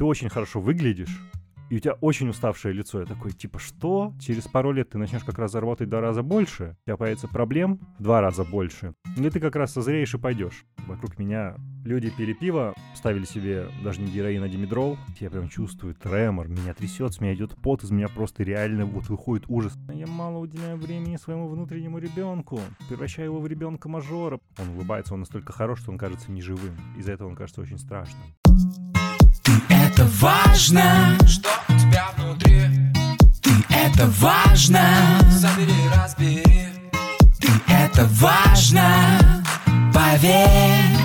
ты очень хорошо выглядишь, и у тебя очень уставшее лицо. Я такой, типа, что? Через пару лет ты начнешь как раз заработать в два раза больше, у тебя появится проблем в два раза больше, и ты как раз созреешь и пойдешь. Вокруг меня люди пили пиво, ставили себе даже не героин, а димедрол. Я прям чувствую тремор, меня трясет, с меня идет пот, из меня просто реально вот выходит ужас. Я мало уделяю времени своему внутреннему ребенку, превращаю его в ребенка-мажора. Он улыбается, он настолько хорош, что он кажется неживым. Из-за этого он кажется очень страшным. Ты это важно, что у тебя внутри. Ты это важно, забери, разбери. Ты это важно, поверь.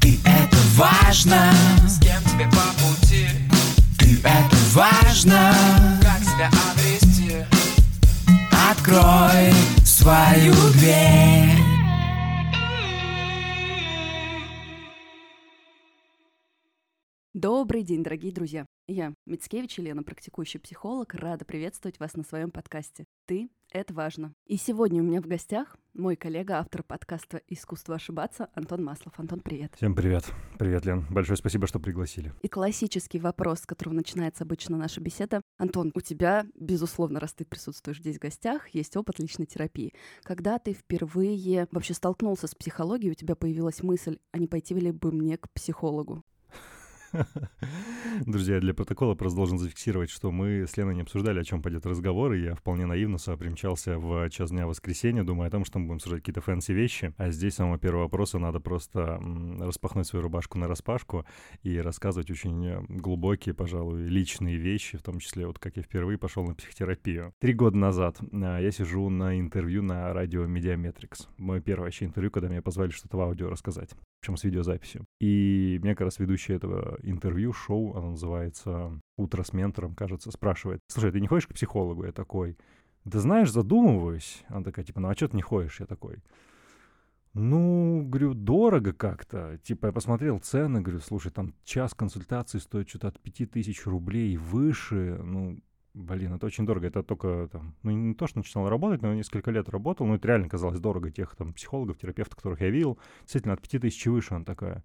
Ты это важно, с кем тебе по пути. Ты это важно, как себя обрести. Открой свою дверь. Добрый день, дорогие друзья! Я, Мицкевич Елена, практикующий психолог, рада приветствовать вас на своем подкасте «Ты – это важно». И сегодня у меня в гостях мой коллега, автор подкаста «Искусство ошибаться» Антон Маслов. Антон, привет! Всем привет! Привет, Лен. Большое спасибо, что пригласили. И классический вопрос, с которого начинается обычно наша беседа. Антон, у тебя, безусловно, раз ты присутствуешь здесь в гостях, есть опыт личной терапии. Когда ты впервые вообще столкнулся с психологией, у тебя появилась мысль, а не пойти ли бы мне к психологу? Друзья, для протокола просто должен зафиксировать, что мы с Леной не обсуждали, о чем пойдет разговор, и я вполне наивно сюда в час дня воскресенья, думая о том, что мы будем обсуждать какие-то fancy вещи, а здесь самого первого вопроса надо просто распахнуть свою рубашку на распашку и рассказывать очень глубокие, пожалуй, личные вещи, в том числе вот как я впервые пошел на психотерапию. Три года назад а, я сижу на интервью на радио Медиаметрикс. Мое первое вообще интервью, когда меня позвали что-то в аудио рассказать причем с видеозаписью. И меня как раз ведущий этого интервью, шоу, оно называется «Утро с ментором», кажется, спрашивает, «Слушай, ты не ходишь к психологу?» Я такой, «Да знаешь, задумываюсь». Она такая, типа, «Ну а что ты не ходишь?» Я такой, ну, говорю, дорого как-то. Типа, я посмотрел цены, говорю, слушай, там час консультации стоит что-то от 5000 рублей и выше. Ну, Блин, это очень дорого. Это только там, ну не то, что начинал работать, но несколько лет работал. Ну, это реально казалось дорого тех там психологов, терапевтов, которых я видел. Действительно, от 5000 выше она такая.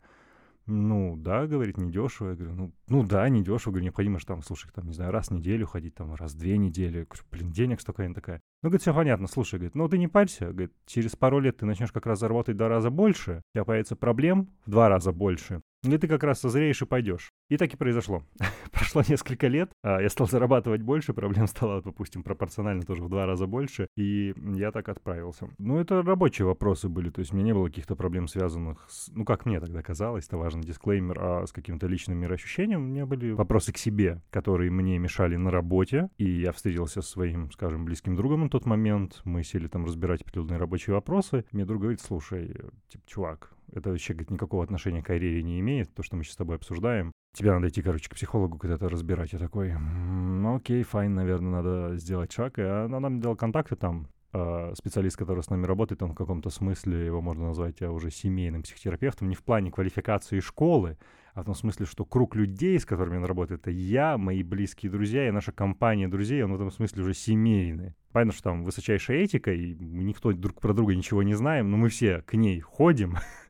Ну, да, говорит, недешево. Я говорю, ну, ну да, недешево. Говорю, необходимо же там, слушай, там, не знаю, раз в неделю ходить, там, раз в две недели. Я говорю, блин, денег столько, она такая. Ну, говорит, все понятно, слушай, говорит, ну ты не парься. Говорит, через пару лет ты начнешь как раз заработать в два раза больше, у тебя появится проблем в два раза больше. И ты как раз созреешь и пойдешь. И так и произошло. Прошло несколько лет, а я стал зарабатывать больше, проблем стало, допустим, пропорционально тоже в два раза больше, и я так отправился. Ну, это рабочие вопросы были, то есть у меня не было каких-то проблем, связанных с, ну, как мне тогда казалось, это важный дисклеймер, а с каким-то личным мироощущением. У меня были вопросы к себе, которые мне мешали на работе, и я встретился со своим, скажем, близким другом тот момент, мы сели там разбирать определенные рабочие вопросы, мне друг говорит, слушай, типа, чувак, это вообще, говорит, никакого отношения к карьере не имеет, то, что мы сейчас с тобой обсуждаем. Тебе надо идти, короче, к психологу когда-то разбирать. Я такой, ну окей, файн, наверное, надо сделать шаг. И она нам дала контакты там, э, специалист, который с нами работает, он в каком-то смысле, его можно назвать а, уже семейным психотерапевтом, не в плане квалификации школы, а в том смысле, что круг людей, с которыми он работает, это я, мои близкие друзья и наша компания друзей, он в этом смысле уже семейный. Понятно, что там высочайшая этика, и никто друг про друга ничего не знаем, но мы все к ней ходим,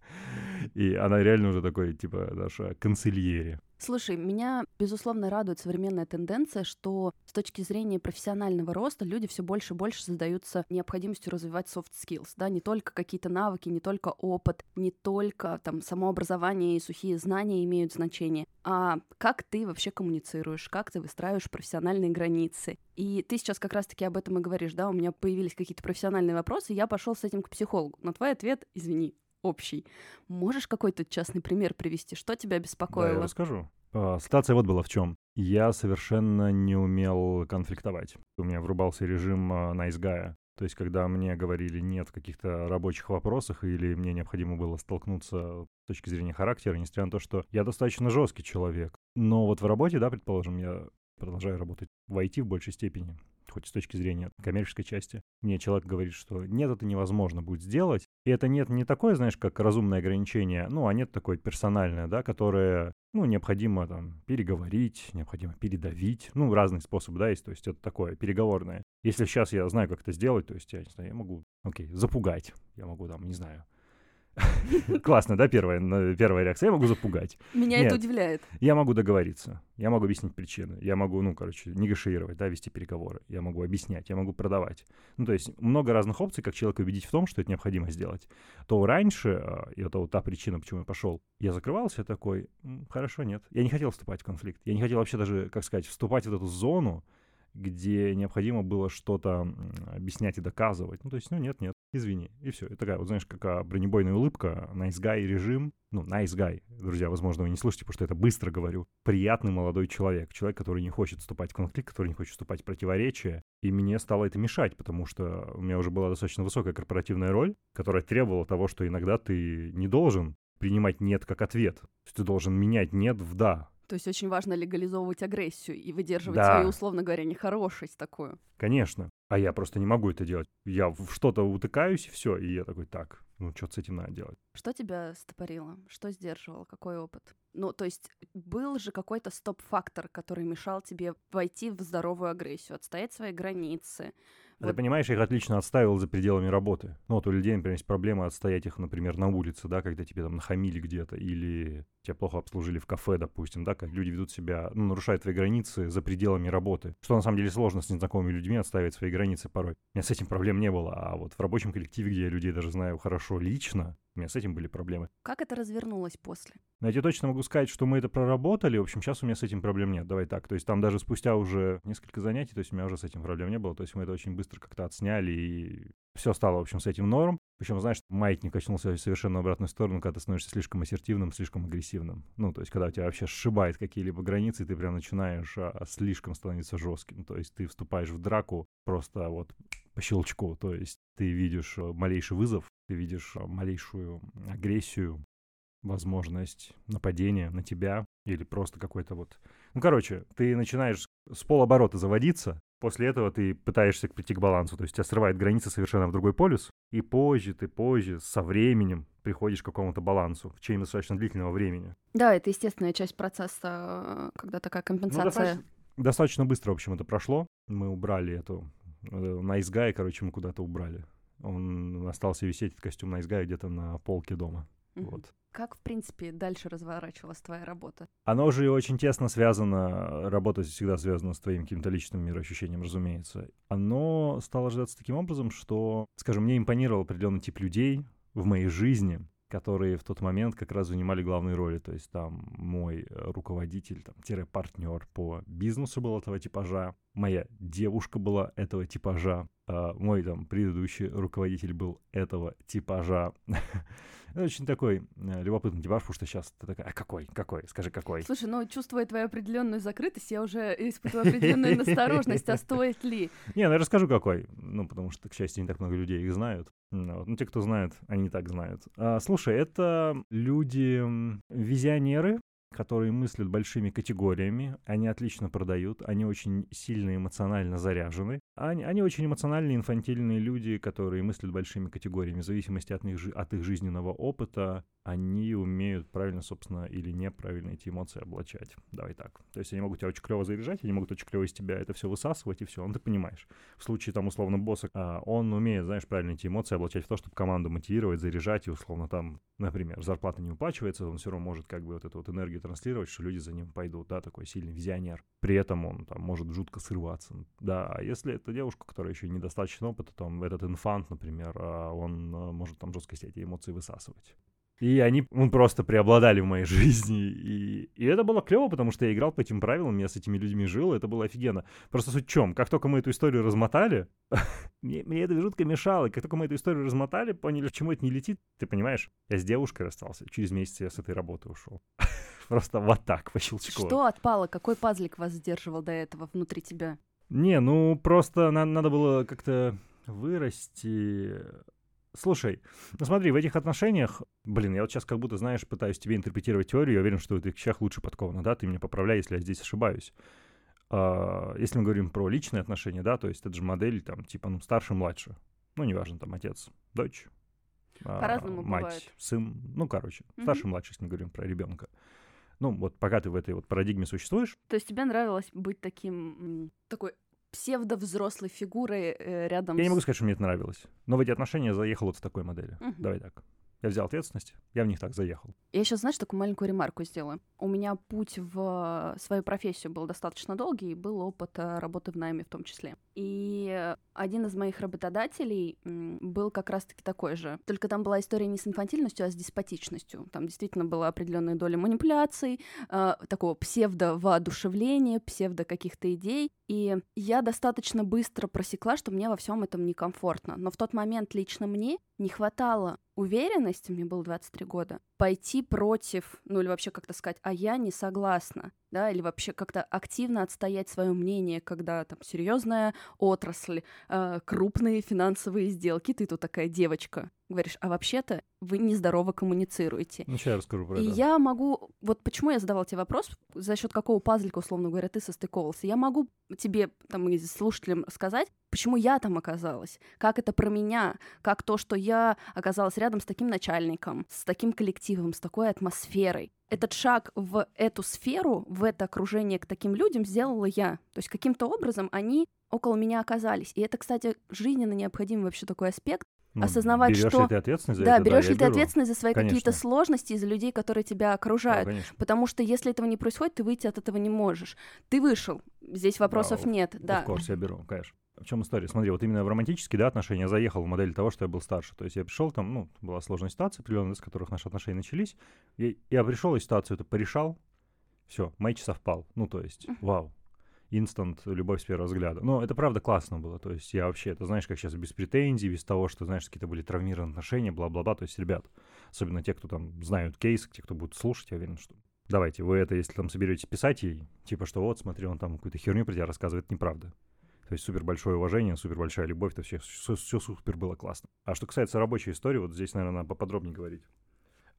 И она реально уже такой, типа, наша канцельери. Слушай, меня, безусловно, радует современная тенденция, что с точки зрения профессионального роста люди все больше и больше задаются необходимостью развивать soft skills, да, не только какие-то навыки, не только опыт, не только там самообразование и сухие знания имеют значение, а как ты вообще коммуницируешь, как ты выстраиваешь профессиональные границы. И ты сейчас как раз-таки об этом и говоришь, да, у меня появились какие-то профессиональные вопросы, я пошел с этим к психологу. Но твой ответ, извини, общий. Можешь какой-то частный пример привести? Что тебя беспокоило? Да, я расскажу. А, ситуация вот была в чем. Я совершенно не умел конфликтовать. У меня врубался режим а, guy. То есть, когда мне говорили нет в каких-то рабочих вопросах, или мне необходимо было столкнуться с точки зрения характера, несмотря на то, что я достаточно жесткий человек. Но вот в работе, да, предположим, я продолжаю работать в IT в большей степени, хоть с точки зрения коммерческой части. Мне человек говорит, что нет, это невозможно будет сделать. И это нет не такое, знаешь, как разумное ограничение, ну, а нет такое персональное, да, которое, ну, необходимо там переговорить, необходимо передавить. Ну, разные способы, да, есть, то есть это такое переговорное. Если сейчас я знаю, как это сделать, то есть я, не знаю, я могу, окей, запугать, я могу там, не знаю, Классно, да, первая, первая реакция? Я могу запугать. Меня Нет. это удивляет. Я могу договориться, я могу объяснить причины, я могу, ну, короче, негашировать, да, вести переговоры, я могу объяснять, я могу продавать. Ну, то есть много разных опций, как человека убедить в том, что это необходимо сделать. То раньше, а, и это вот та причина, почему я пошел, я закрывался такой, «М, хорошо, нет. Я не хотел вступать в конфликт. Я не хотел вообще даже, как сказать, вступать в эту зону, где необходимо было что-то объяснять и доказывать. Ну, то есть, ну, нет, нет, извини. И все. И такая, вот знаешь, как а, бронебойная улыбка, nice guy режим. Ну, nice guy, друзья, возможно, вы не слышите, потому что это быстро говорю. Приятный молодой человек. Человек, который не хочет вступать в конфликт, который не хочет вступать в противоречие. И мне стало это мешать, потому что у меня уже была достаточно высокая корпоративная роль, которая требовала того, что иногда ты не должен принимать «нет» как ответ. То есть ты должен менять «нет» в «да». То есть очень важно легализовывать агрессию и выдерживать Да. свою, условно говоря, нехорошесть такую. Конечно. А я просто не могу это делать. Я в что-то утыкаюсь, и все. И я такой, так, ну что с этим надо делать? Что тебя стопорило? Что сдерживало? Какой опыт? Ну, то есть был же какой-то стоп-фактор, который мешал тебе войти в здоровую агрессию, отстоять свои границы. А Ты Вот. понимаешь, я их отлично отставил за пределами работы. Ну, вот у людей, например, есть проблема отстоять их, например, на улице, да, когда тебе там нахамили где-то, или тебя плохо обслужили в кафе, допустим, да, как люди ведут себя, ну, нарушают твои границы за пределами работы. Что на самом деле сложно с незнакомыми людьми отставить свои границы порой. У меня с этим проблем не было, а вот в рабочем коллективе, где я людей даже знаю хорошо лично, у меня с этим были проблемы. Как это развернулось после? Но я тебе точно могу сказать, что мы это проработали. В общем, сейчас у меня с этим проблем нет. Давай так. То есть там даже спустя уже несколько занятий, то есть у меня уже с этим проблем не было. То есть мы это очень быстро как-то отсняли, и все стало, в общем, с этим норм. Причем, знаешь, маятник качнулся совершенно обратную сторону, когда ты становишься слишком ассертивным, слишком агрессивным. Ну, то есть, когда у тебя вообще сшибает какие-либо границы, ты прям начинаешь а, слишком становиться жестким. То есть ты вступаешь в драку просто вот по щелчку. То есть ты видишь а, малейший вызов, ты видишь а, малейшую агрессию, возможность нападения на тебя или просто какой-то вот... Ну, короче, ты начинаешь с полоборота заводиться, после этого ты пытаешься прийти к балансу, то есть тебя срывает граница совершенно в другой полюс, и позже ты позже, со временем приходишь к какому-то балансу в течение достаточно длительного времени. Да, это естественная часть процесса, э, когда такая Ну, компенсация. достаточно, достаточно быстро, в общем, это прошло. Мы убрали эту... э, Guy, короче, мы куда-то убрали. Он остался висеть, этот костюм Guy, где-то на полке дома. Мгм. Вот. Как, в принципе, дальше разворачивалась твоя работа? Оно же очень тесно связано, работа всегда связана с твоим каким-то личным мироощущением, разумеется. Оно стало ожидаться таким образом, что, скажем, мне импонировал определенный тип людей в моей жизни, которые в тот момент как раз занимали главные роли. То есть там мой руководитель, там, тире партнер по бизнесу был этого типажа, моя девушка была этого типажа, а мой там предыдущий руководитель был этого типажа. Это Очень такой э, любопытный типаж, потому что сейчас ты такая, а какой, какой, скажи какой. Слушай, ну, чувствуя твою определенную закрытость, я уже испытываю определенную насторожность, а стоит ли? Не, ну я расскажу какой. Ну, потому что, к счастью, не так много людей их знают. Ну. Ну, те, кто знают, они не так знают. А, слушай, это люди м, визионеры, которые мыслят большими категориями, они отлично продают, они очень сильно эмоционально заряжены. Они, они очень эмоциональные, инфантильные люди, которые мыслят большими категориями. В зависимости от, них, от их жизненного опыта, они умеют правильно, собственно, или неправильно эти эмоции облачать. Давай так. То есть они могут тебя очень клево заряжать, они могут очень клево из тебя это все высасывать, и все, ну ты понимаешь. В случае там условно босса, а, он умеет, знаешь, правильно эти эмоции облачать в то, чтобы команду мотивировать, заряжать, и условно там, например, зарплата не уплачивается, он все равно может как бы вот эту вот энергию транслировать, что люди за ним пойдут, да, такой сильный визионер. При этом он там может жутко срываться, да. А если это девушка, которая еще недостаточно опыта, там этот инфант, например, а, он а, может там жестко себе эти эмоции высасывать. И они ну, просто преобладали в моей жизни. И, и это было клево, потому что я играл по этим правилам, я с этими людьми жил, это было офигенно. Просто суть в чем? Как только мы эту историю размотали, мне, мне это жутко мешало. Как только мы эту историю размотали, поняли, к чему это не летит, ты понимаешь? Я с девушкой расстался, через месяц я с этой работы ушел. Просто вот так, по щелчку. Что отпало? Какой пазлик вас сдерживал до этого внутри тебя? Не, ну просто на- надо было как-то вырасти. Слушай, ну смотри, в этих отношениях, блин, я вот сейчас как будто, знаешь, пытаюсь тебе интерпретировать теорию, я уверен, что в этих вещах лучше подковано, да, ты меня поправляй, если я здесь ошибаюсь. А, Если мы говорим про личные отношения, да, то есть это же модель, там, типа, ну, старше-младше, ну, неважно, там, отец, дочь, а, По-разному мать, бывает. сын, ну, короче, Мгм. старше-младше, если мы говорим про ребенка. Ну, вот пока ты в этой вот парадигме существуешь, То есть тебе нравилось быть таким, такой псевдовзрослой фигурой э, рядом Я не с... могу сказать, что мне это нравилось. Но в эти отношения заехал вот в такой модели. Мгм. Давай так. Я взял ответственность, я в них так заехал. Я сейчас, знаешь, такую маленькую ремарку сделаю. У меня путь в свою профессию был достаточно долгий, и был опыт э, работы в найме в том числе. И один из моих работодателей был как раз-таки такой же. Только там была история не с инфантильностью, а с деспотичностью. Там действительно была определенная доля манипуляций, э, такого псевдо-воодушевления, псевдо каких-то идей. И я достаточно быстро просекла, что мне во всем этом некомфортно. Но в тот момент лично мне не хватало уверенности, мне было 23 года, пойти против, ну или вообще как-то сказать, а я не согласна, да, или вообще как-то активно отстоять свое мнение, когда там серьезная отрасль, э, крупные финансовые сделки, ты тут такая девочка, говоришь, а вообще-то вы нездорово коммуницируете. Ну, сейчас я расскажу про И это. я могу, вот почему я задавал тебе вопрос, за счет какого пазлика, условно говоря, ты состыковался. Я могу тебе, там, и слушателям сказать, почему я там оказалась, как это про меня, как то, что я оказалась рядом с таким начальником, с таким коллективом, с такой атмосферой. Этот шаг в эту сферу, в это окружение к таким людям сделала я. То есть каким-то образом они около меня оказались. И это, кстати, жизненно необходимый вообще такой аспект, Ну, осознавать, берёшь что- ли ты ответственность за да, это? берешь ли ты беру. ответственность за свои какие-то сложности из-за людей, которые тебя Да, окружают. конечно. Потому что если этого не происходит, ты выйти от этого не можешь. Ты вышел, здесь вопросов Да, нет, да. Of course, я беру, конечно. В чем история? Смотри, вот именно в романтические да, отношения я заехал в модель того, что я был старше. То есть я пришел, там, ну, была сложная ситуация определенная, с которых наши отношения начались. И я пришел и ситуацию это порешал. Все, матч совпал. Ну, то есть, вау. Инстант, любовь с первого взгляда. Но это правда классно было. То есть я вообще, это знаешь, как сейчас без претензий, без того, что, знаешь, какие-то были травмированные отношения, бла-бла-бла. То есть, ребят, особенно те, кто там знают кейс, те, кто будут слушать, я уверен, что давайте, вы это, если там соберетесь писать ей, типа, что вот, смотри, он там какую-то херню про тебя рассказывает, это неправда. То есть супер большое уважение, супер большая любовь, это все, все, супер было классно. А что касается рабочей истории, вот здесь, наверное, надо поподробнее говорить.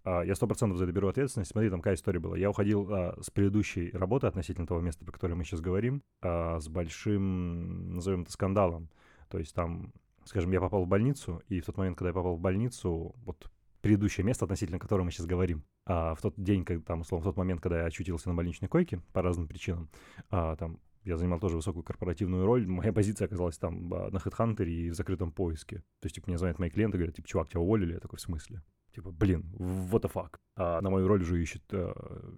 А, Я сто процентов за это беру ответственность. Смотри, там какая история была. Я уходил а, с предыдущей работы относительно того места, про которое мы сейчас говорим, а, с большим, назовем это, скандалом. То есть там, скажем, я попал в больницу, и в тот момент, когда я попал в больницу, вот предыдущее место, относительно которого мы сейчас говорим, а, в тот день, когда, там, условно, в тот момент, когда я очутился на больничной койке по разным причинам, а, там я занимал тоже высокую корпоративную роль. Моя позиция оказалась там а, на HeadHunter и в закрытом поиске. То есть, типа, мне звонят мои клиенты, говорят, типа, чувак, тебя уволили? Я такой, в смысле? Типа, блин, what the fuck? А на мою роль уже ищет, э,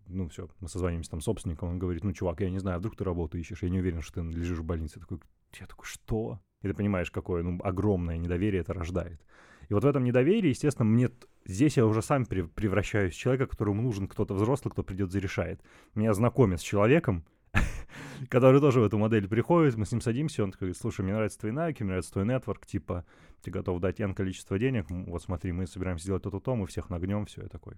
ну все, мы созваниваемся там с собственником, он говорит, ну, чувак, я не знаю, вдруг ты работу ищешь, я не уверен, что ты лежишь в больнице. Я такой, я такой, что? И ты понимаешь, какое, ну, огромное недоверие это рождает. И вот в этом недоверии, естественно, мне здесь я уже сам прев- превращаюсь в человека, которому нужен кто-то взрослый, кто придет зарешает. Меня знакомят с человеком, который тоже в эту модель приходит, мы с ним садимся, он такой, слушай, мне нравятся твои навыки, мне нравится твой нетворк, типа, ты готов дать N количество денег, вот смотри, мы собираемся сделать то-то-то, мы всех нагнем, все, я такой,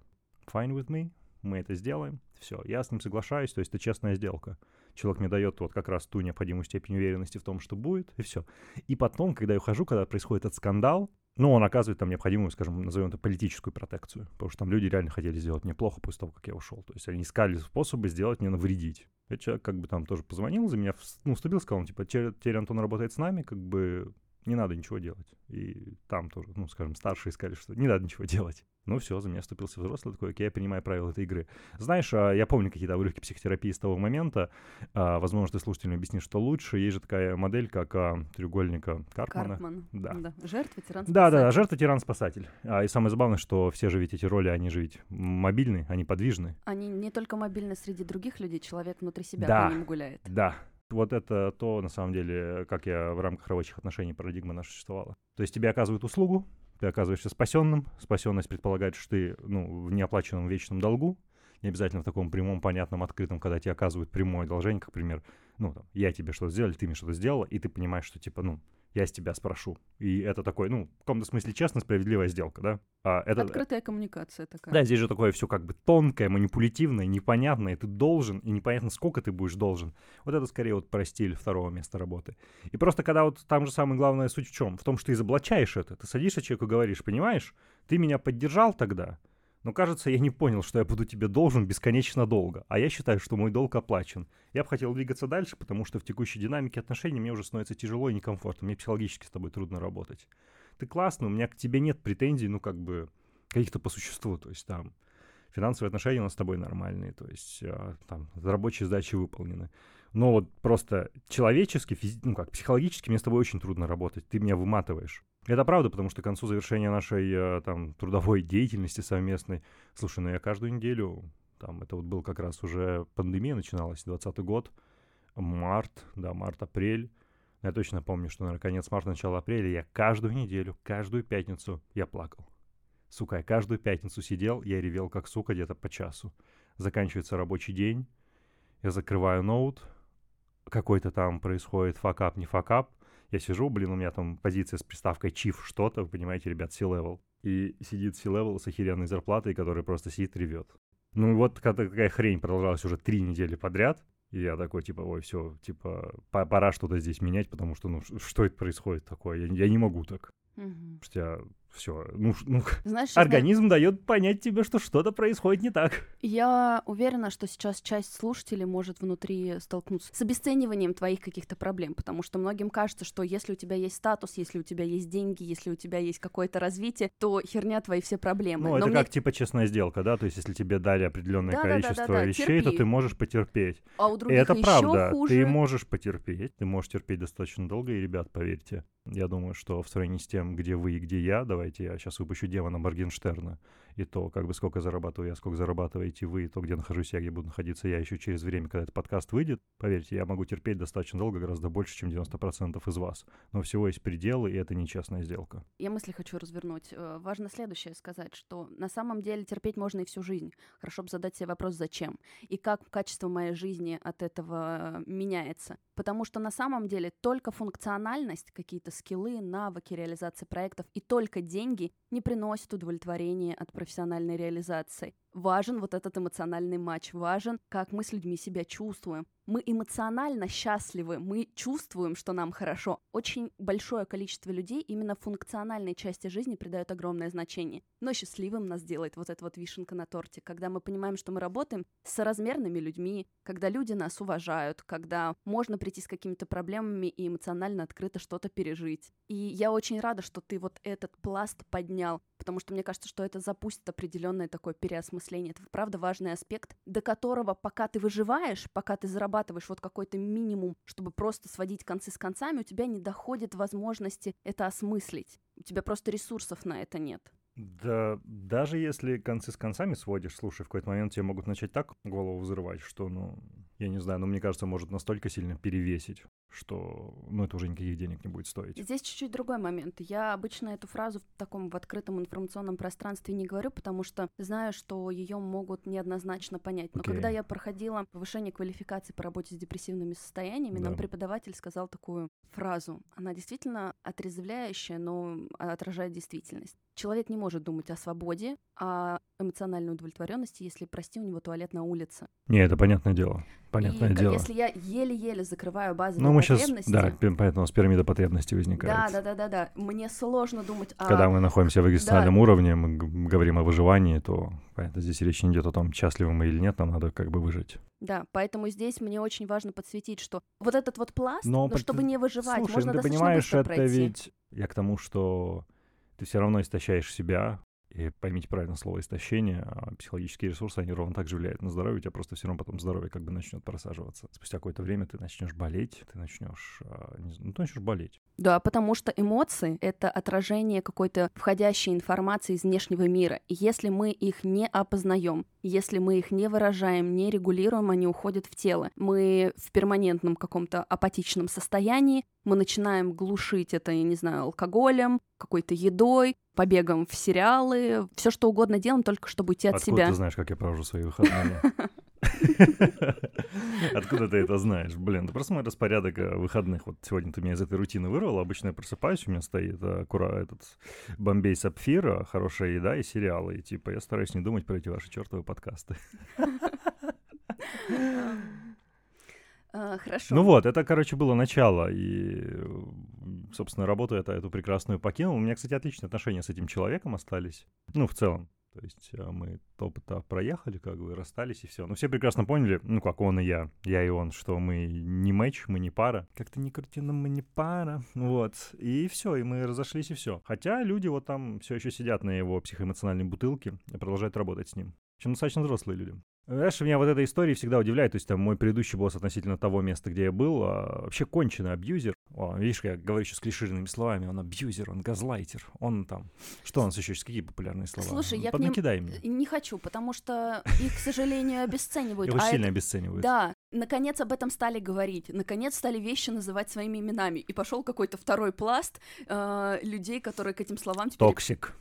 fine with me, мы это сделаем, все, я с ним соглашаюсь, то есть это честная сделка. Человек мне дает вот как раз ту необходимую степень уверенности в том, что будет, и все. И потом, когда я ухожу, когда происходит этот скандал, ну, он оказывает там необходимую, скажем, назовем это политическую протекцию, потому что там люди реально хотели сделать мне плохо после того, как я ушел. То есть они искали способы сделать мне навредить. Этот человек как бы там тоже позвонил за меня, ну, вступил, сказал, типа, «Те- теперь Антон работает с нами, как бы не надо ничего делать. И там тоже, ну, скажем, старшие сказали, что не надо ничего делать. Ну все, за меня вступился взрослый, такой, окей, я принимаю правила этой игры. Знаешь, а, я помню какие-то обрывки психотерапии с того момента. А, Возможно, ты слушателям объяснишь, что лучше. Есть же такая модель, как а, треугольника Карпмана. Карпман. Да. Жертва, тиран, Да, да, спасатель. жертва, тиран, спасатель. И самое забавное, что все же ведь эти роли, они же ведь мобильны, они подвижны. Они не только мобильны среди других людей, человек внутри себя Да. по ним гуляет. Да. Вот это то, на самом деле, как я в рамках рабочих отношений парадигма наша существовала. То есть тебе оказывают услугу, ты оказываешься спасенным. Спасенность предполагает, что ты ну, в неоплаченном вечном долгу. Не обязательно в таком прямом, понятном, открытом, когда тебе оказывают прямое одолжение, как, например, ну, там, я тебе что-то сделал, ты мне что-то сделала, и ты понимаешь, что, типа, ну, я с тебя спрошу. И это такой, ну, в каком-то смысле честно, справедливая сделка, да? А это, Открытая коммуникация такая. да, здесь же такое все как бы тонкое, манипулятивное, непонятное. Ты должен, и непонятно, сколько ты будешь должен. Вот это скорее вот про стиль второго места работы. И просто когда вот там же самая главная суть в чем? В том, что ты изоблачаешь это. Ты садишься человеку и говоришь, понимаешь, ты меня поддержал тогда, но кажется, я не понял, что я буду тебе должен бесконечно долго. А я считаю, что мой долг оплачен. Я бы хотел двигаться дальше, потому что в текущей динамике отношений мне уже становится тяжело и некомфортно. Мне психологически с тобой трудно работать. Ты классный, у меня к тебе нет претензий, ну как бы каких-то по существу, то есть там финансовые отношения у нас с тобой нормальные, то есть а, там рабочие задачи выполнены. Но вот просто человечески, физи- ну как, психологически мне с тобой очень трудно работать, ты меня выматываешь. Это правда, потому что к концу завершения нашей э, там трудовой деятельности совместной, слушай, ну я каждую неделю, там это вот был как раз уже пандемия начиналась, 20 год, март, да, март-апрель, я точно помню, что, наверное, конец марта, начало апреля, я каждую неделю, каждую пятницу я плакал. Сука, я каждую пятницу сидел, я ревел как сука где-то по часу. Заканчивается рабочий день, я закрываю ноут, какой-то там происходит факап, не факап, я сижу, блин, у меня там позиция с приставкой чиф что-то, вы понимаете, ребят, C-level. И сидит C-level с охеренной зарплатой, который просто сидит ревет. Ну вот такая хрень продолжалась уже три недели подряд, и я такой, типа, ой, все, типа, пора что-то здесь менять, потому что, ну, что это происходит такое? Я, я не могу так. Угу. Что я все, ну, ну Знаешь, организм я... дает понять тебе, что что-то происходит не так. Я уверена, что сейчас часть слушателей может внутри столкнуться с обесцениванием твоих каких-то проблем, потому что многим кажется, что если у тебя есть статус, если у тебя есть деньги, если у тебя есть какое-то развитие, то херня твои все проблемы. Ну, Но это мне... как типа честная сделка, да, то есть если тебе дали определенное да, количество да, да, да, вещей, Терпи. то ты можешь потерпеть. А у других и это еще правда, хуже. ты можешь потерпеть, ты можешь терпеть достаточно долго, и, ребят, поверьте, я думаю, что в сравнении с тем, где вы и где я, давайте я сейчас выпущу демона Моргенштерна, и то, как бы сколько зарабатываю я, сколько зарабатываете вы, и то, где нахожусь я, где буду находиться я еще через время, когда этот подкаст выйдет, поверьте, я могу терпеть достаточно долго, гораздо больше, чем 90% из вас. Но всего есть пределы, и это нечестная сделка. Я мысли хочу развернуть. Э, важно следующее сказать, что на самом деле терпеть можно и всю жизнь. Хорошо бы задать себе вопрос, зачем? И как качество моей жизни от этого меняется. Потому что на самом деле только функциональность, какие-то скиллы, навыки реализации проектов и только деньги не приносят удовлетворения от профессиональной реализации. Важен вот этот эмоциональный матч, важен, как мы с людьми себя чувствуем. Мы эмоционально счастливы, мы чувствуем, что нам хорошо. Очень большое количество людей именно функциональной части жизни придают огромное значение. Но счастливым нас делает вот эта вот вишенка на торте, когда мы понимаем, что мы работаем с соразмерными людьми, когда люди нас уважают, когда можно прийти с какими-то проблемами и эмоционально открыто что-то пережить. И я очень рада, что ты вот этот пласт поднял, потому что мне кажется, что это запустит определенное такое переосмысление. Это правда важный аспект, до которого пока ты выживаешь, пока ты зарабатываешь вот какой-то минимум, чтобы просто сводить концы с концами, у тебя не доходит возможности это осмыслить. У тебя просто ресурсов на это нет. Да, даже если концы с концами сводишь, слушай, в какой-то момент тебе могут начать так голову взрывать, что, ну, я не знаю, но мне кажется, может настолько сильно перевесить, что, ну, это уже никаких денег не будет стоить. Здесь чуть-чуть другой момент. Я обычно эту фразу в таком в открытом информационном пространстве не говорю, потому что знаю, что ее могут неоднозначно понять. Но okay. когда я проходила повышение квалификации по работе с депрессивными состояниями, да. нам преподаватель сказал такую фразу. Она действительно отрезвляющая, но отражает действительность. Человек не может думать о свободе, о эмоциональной удовлетворенности, если, прости, у него туалет на улице. Не, это понятное дело. Понятное и, дело. Если я еле-еле закрываю базовые ну, мы потребности... Сейчас, да, поэтому с пирамида потребностей возникает. Да, да, да, да, да. Мне сложно думать о... Когда мы находимся в экзистенциальном да. уровне, мы говорим о выживании, то понятно, здесь речь не идет о том, счастливы мы или нет, нам надо как бы выжить. Да, поэтому здесь мне очень важно подсветить, что вот этот вот пласт, но, но чтобы не выживать, Слушай, можно ну, ты понимаешь, это пройти. ведь я к тому, что ты все равно истощаешь себя, и поймите правильно слово истощение, а психологические ресурсы, они ровно так же влияют на здоровье, у тебя просто все равно потом здоровье как бы начнет просаживаться. Спустя какое-то время ты начнешь болеть, ты начнешь, а, ну, ты начнешь болеть. Да, потому что эмоции — это отражение какой-то входящей информации из внешнего мира. И если мы их не опознаем, если мы их не выражаем, не регулируем, они уходят в тело. Мы в перманентном каком-то апатичном состоянии, мы начинаем глушить это, я не знаю, алкоголем, какой-то едой, побегом в сериалы, все что угодно делаем, только чтобы уйти от Откуда себя. ты знаешь, как я провожу свои выходные? Откуда ты это знаешь? Блин, это просто мой распорядок э, выходных. Вот сегодня ты меня из этой рутины вырвал. Обычно я просыпаюсь, у меня стоит аккура этот Бомбей Сапфир, хорошая еда и сериалы. И типа я стараюсь не думать про эти ваши чертовы подкасты. А, хорошо. Ну вот, это, короче, было начало. И, собственно, работу это, эту прекрасную покинул. У меня, кстати, отличные отношения с этим человеком остались. Ну, в целом. То есть э, мы топ-то проехали, как бы расстались и все. Но все прекрасно поняли, ну как он и я, я и он, что мы не матч, мы не пара. Как-то не крути, мы не пара. Вот. И все, и мы разошлись и все. Хотя люди вот там все еще сидят на его психоэмоциональной бутылке и продолжают работать с ним. Общем, достаточно взрослые люди. Знаешь, меня вот эта история всегда удивляет. То есть там мой предыдущий босс относительно того места, где я был, а, вообще конченый абьюзер. О, видишь, я говорю сейчас клишированными словами. Он абьюзер, он газлайтер, он там... Что у нас еще есть? Какие популярные слова? Слушай, я к Поднакидай ним мне. не хочу, потому что их, к сожалению, обесценивают. Его А сильно это- обесценивают. Да, наконец об этом стали говорить, наконец стали вещи называть своими именами, и пошел какой-то второй пласт э, людей, которые к этим словам теперь... Toxic.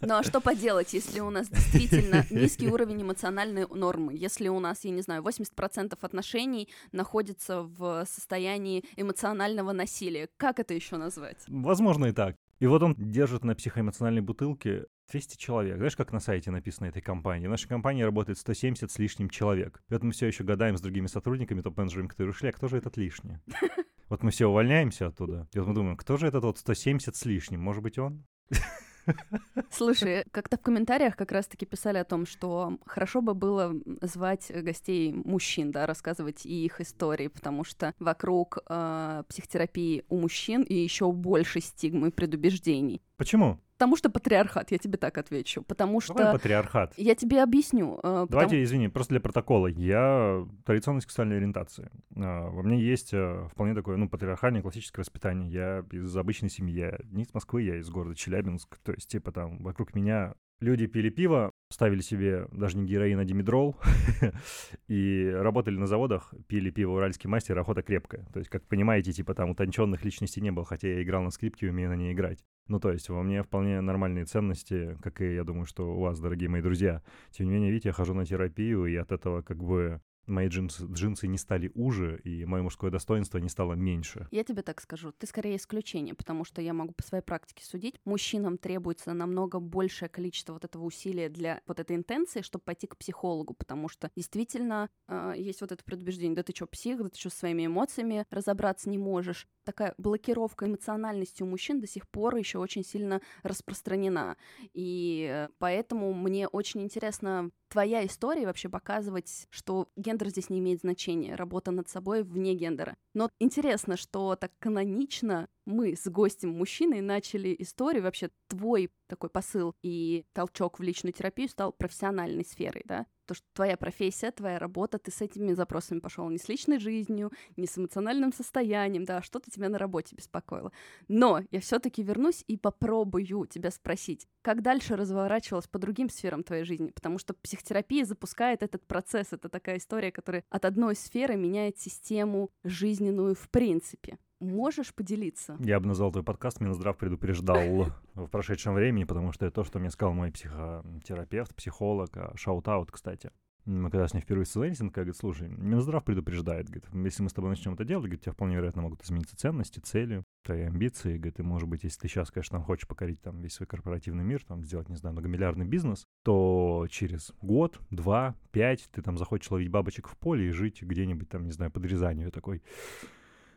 Ну а что поделать, если у нас действительно низкий уровень эмоциональной нормы, если у нас, я не знаю, 80% отношений находится в состоянии эмоционального насилия, как это еще назвать? Возможно и так. И вот он держит на психоэмоциональной бутылке 200 человек. Знаешь, как на сайте написано этой компании? В нашей компании работает 170 с лишним человек. И вот мы все еще гадаем с другими сотрудниками, топ-менеджерами, которые ушли, а кто же этот лишний? Вот мы все увольняемся оттуда. И вот мы думаем, кто же этот вот 170 с лишним? Может быть, он? Слушай, как-то в комментариях как раз-таки писали о том, что хорошо бы было звать гостей мужчин, да, рассказывать и их истории, потому что вокруг э, психотерапии у мужчин и еще больше стигмы и предубеждений. Почему? Потому что патриархат, я тебе так отвечу. Потому что... патриархат? Я тебе объясню. э, потому- Давайте, извини, просто для протокола. Я традиционной сексуальной ориентации. А, Во мне есть э, вполне такое, ну, патриархальное классическое воспитание. Я из обычной семьи. Я не из Москвы, я из города Челябинск. То есть, типа, там, вокруг меня люди пили пиво, ставили себе даже не героин, а димедрол, и работали на заводах, пили пиво «Уральский мастер», охота крепкая. То есть, как понимаете, типа, там утонченных личностей не было, хотя я играл на скрипке и умею на ней играть. Ну, то есть, во мне вполне нормальные ценности, как и, я думаю, что у вас, дорогие мои друзья. Тем не менее, видите, я хожу на терапию, и от этого как бы мои джинсы, джинсы не стали уже, и мое мужское достоинство не стало меньше. Я тебе так скажу, ты скорее исключение, потому что я могу по своей практике судить. Мужчинам требуется намного большее количество вот этого усилия для вот этой интенции, чтобы пойти к психологу, потому что действительно э, есть вот это предубеждение, да ты что, псих, да ты что, своими эмоциями разобраться не можешь. Такая блокировка эмоциональности у мужчин до сих пор еще очень сильно распространена. И э, поэтому мне очень интересно твоя история вообще показывать, что гендер здесь не имеет значения, работа над собой вне гендера. Но интересно, что так канонично мы с гостем мужчиной начали историю, вообще твой такой посыл и толчок в личную терапию стал профессиональной сферой, да? То, что твоя профессия, твоя работа, ты с этими запросами пошел не с личной жизнью, не с эмоциональным состоянием, да, что-то тебя на работе беспокоило. Но я все-таки вернусь и попробую тебя спросить, как дальше разворачивалась по другим сферам твоей жизни, потому что психотерапия запускает этот процесс, это такая история, которая от одной сферы меняет систему жизненную в принципе. Можешь поделиться? Я бы назвал твой подкаст «Минздрав предупреждал» в прошедшем времени, потому что это то, что мне сказал мой психотерапевт, психолог, а, shout-out, кстати. Мы когда с ним впервые созвонились, он говорит, слушай, Минздрав предупреждает, говорит, если мы с тобой начнем это делать, говорит, тебя вполне вероятно могут измениться ценности, цели, твои амбиции, говорит, и может быть, если ты сейчас, конечно, хочешь покорить там весь свой корпоративный мир, там сделать, не знаю, многомиллиардный бизнес, то через год, два, пять ты там захочешь ловить бабочек в поле и жить где-нибудь там, не знаю, под Рязанью такой.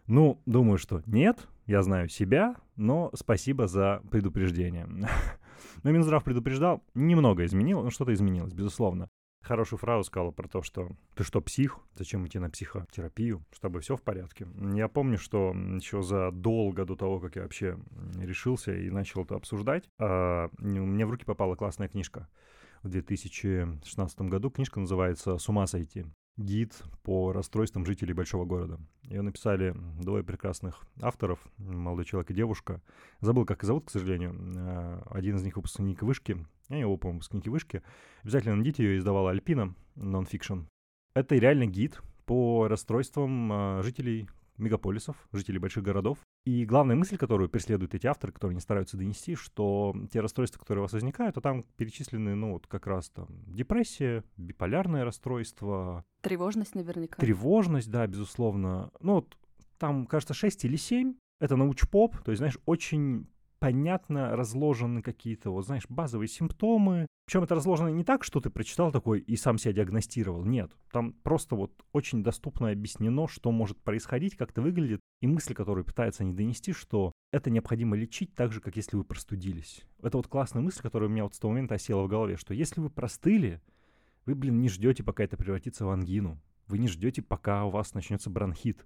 Ну, думаю, что нет, я знаю себя, но спасибо за предупреждение. Но Минздрав предупреждал, немного изменил, но что-то изменилось, безусловно. Хорошую фразу сказала про то, что ты что, псих? Зачем идти на психотерапию? С тобой все в порядке. Я помню, что еще задолго до того, как я вообще решился и начал это обсуждать, а, мне в руки попала классная книжка. В 2016 году книжка называется «С ума сойти» гид по расстройствам жителей большого города. Ее написали двое прекрасных авторов, молодой человек и девушка. Забыл, как их зовут, к сожалению. А, Один из них выпускник вышки, я его, по-моему, выпускники вышки. Обязательно найдите ее, издавала Альпина, нон-фикшн. Это реально гид по расстройствам а, жителей мегаполисов, жителей больших городов. И главная мысль, которую преследуют эти авторы, которые не стараются донести, что те расстройства, которые у вас возникают, а там перечислены, ну, вот как раз там депрессия, биполярное расстройство, Тревожность наверняка. тревожность, да, безусловно. Ну, вот там, кажется, 6 или 7. Это научпоп, то есть, знаешь, очень понятно разложены какие-то, вот, знаешь, базовые симптомы. Причем это разложено не так, что ты прочитал такой и сам себя диагностировал. Нет, там просто вот очень доступно объяснено, что может происходить, как это выглядит, и мысль, которую пытаются они донести, что это необходимо лечить так же, как если вы простудились. Это вот классная мысль, которая у меня вот с того момента осела в голове, что если вы простыли, вы, блин, не ждете, пока это превратится в ангину. Вы не ждете, пока у вас начнется бронхит.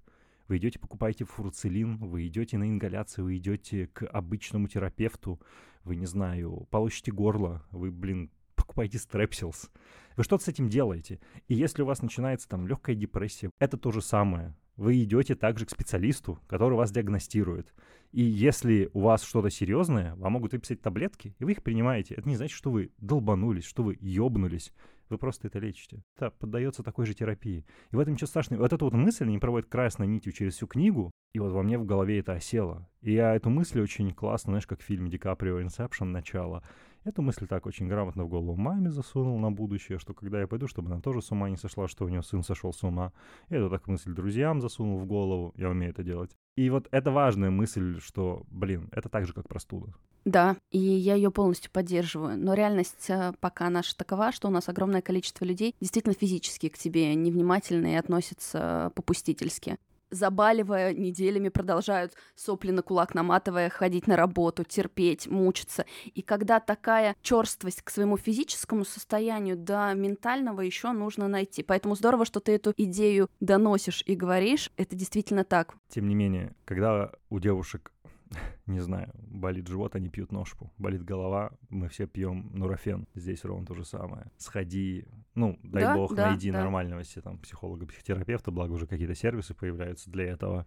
Вы идете, покупаете фурцелин, вы идете на ингаляцию, вы идете к обычному терапевту, вы, не знаю, получите горло, вы, блин, покупаете стрепсилс. Вы что-то с этим делаете. И если у вас начинается там легкая депрессия, это то же самое. Вы идете также к специалисту, который вас диагностирует. И если у вас что-то серьезное, вам могут выписать таблетки, и вы их принимаете. Это не значит, что вы долбанулись, что вы ёбнулись. Вы просто это лечите. Это поддается такой же терапии. И в этом ничего страшного. Вот эта вот мысль не проводит красной нитью через всю книгу, и вот во мне в голове это осело. И я эту мысль очень классно, знаешь, как в фильме Ди Каприо «Инсепшн» начало. Эту мысль так очень грамотно в голову маме засунул на будущее, что когда я пойду, чтобы она тоже с ума не сошла, что у нее сын сошел с ума. И эту так мысль друзьям засунул в голову, я умею это делать. И вот это важная мысль, что, блин, это так же, как простуда. Да, и я ее полностью поддерживаю. Но реальность э, пока наша такова, что у нас огромное количество людей действительно физически к тебе невнимательны и относятся попустительски забаливая, неделями продолжают сопли на кулак наматывая, ходить на работу, терпеть, мучиться. И когда такая черствость к своему физическому состоянию до ментального еще нужно найти. Поэтому здорово, что ты эту идею доносишь и говоришь. Это действительно так. Тем не менее, когда у девушек не знаю, болит живот, они пьют ножку. Болит голова, мы все пьем нурофен. Здесь ровно то же самое. Сходи, ну, дай Да, бог, да, найди да. нормального себе там психолога, психотерапевта, благо уже какие-то сервисы появляются для этого.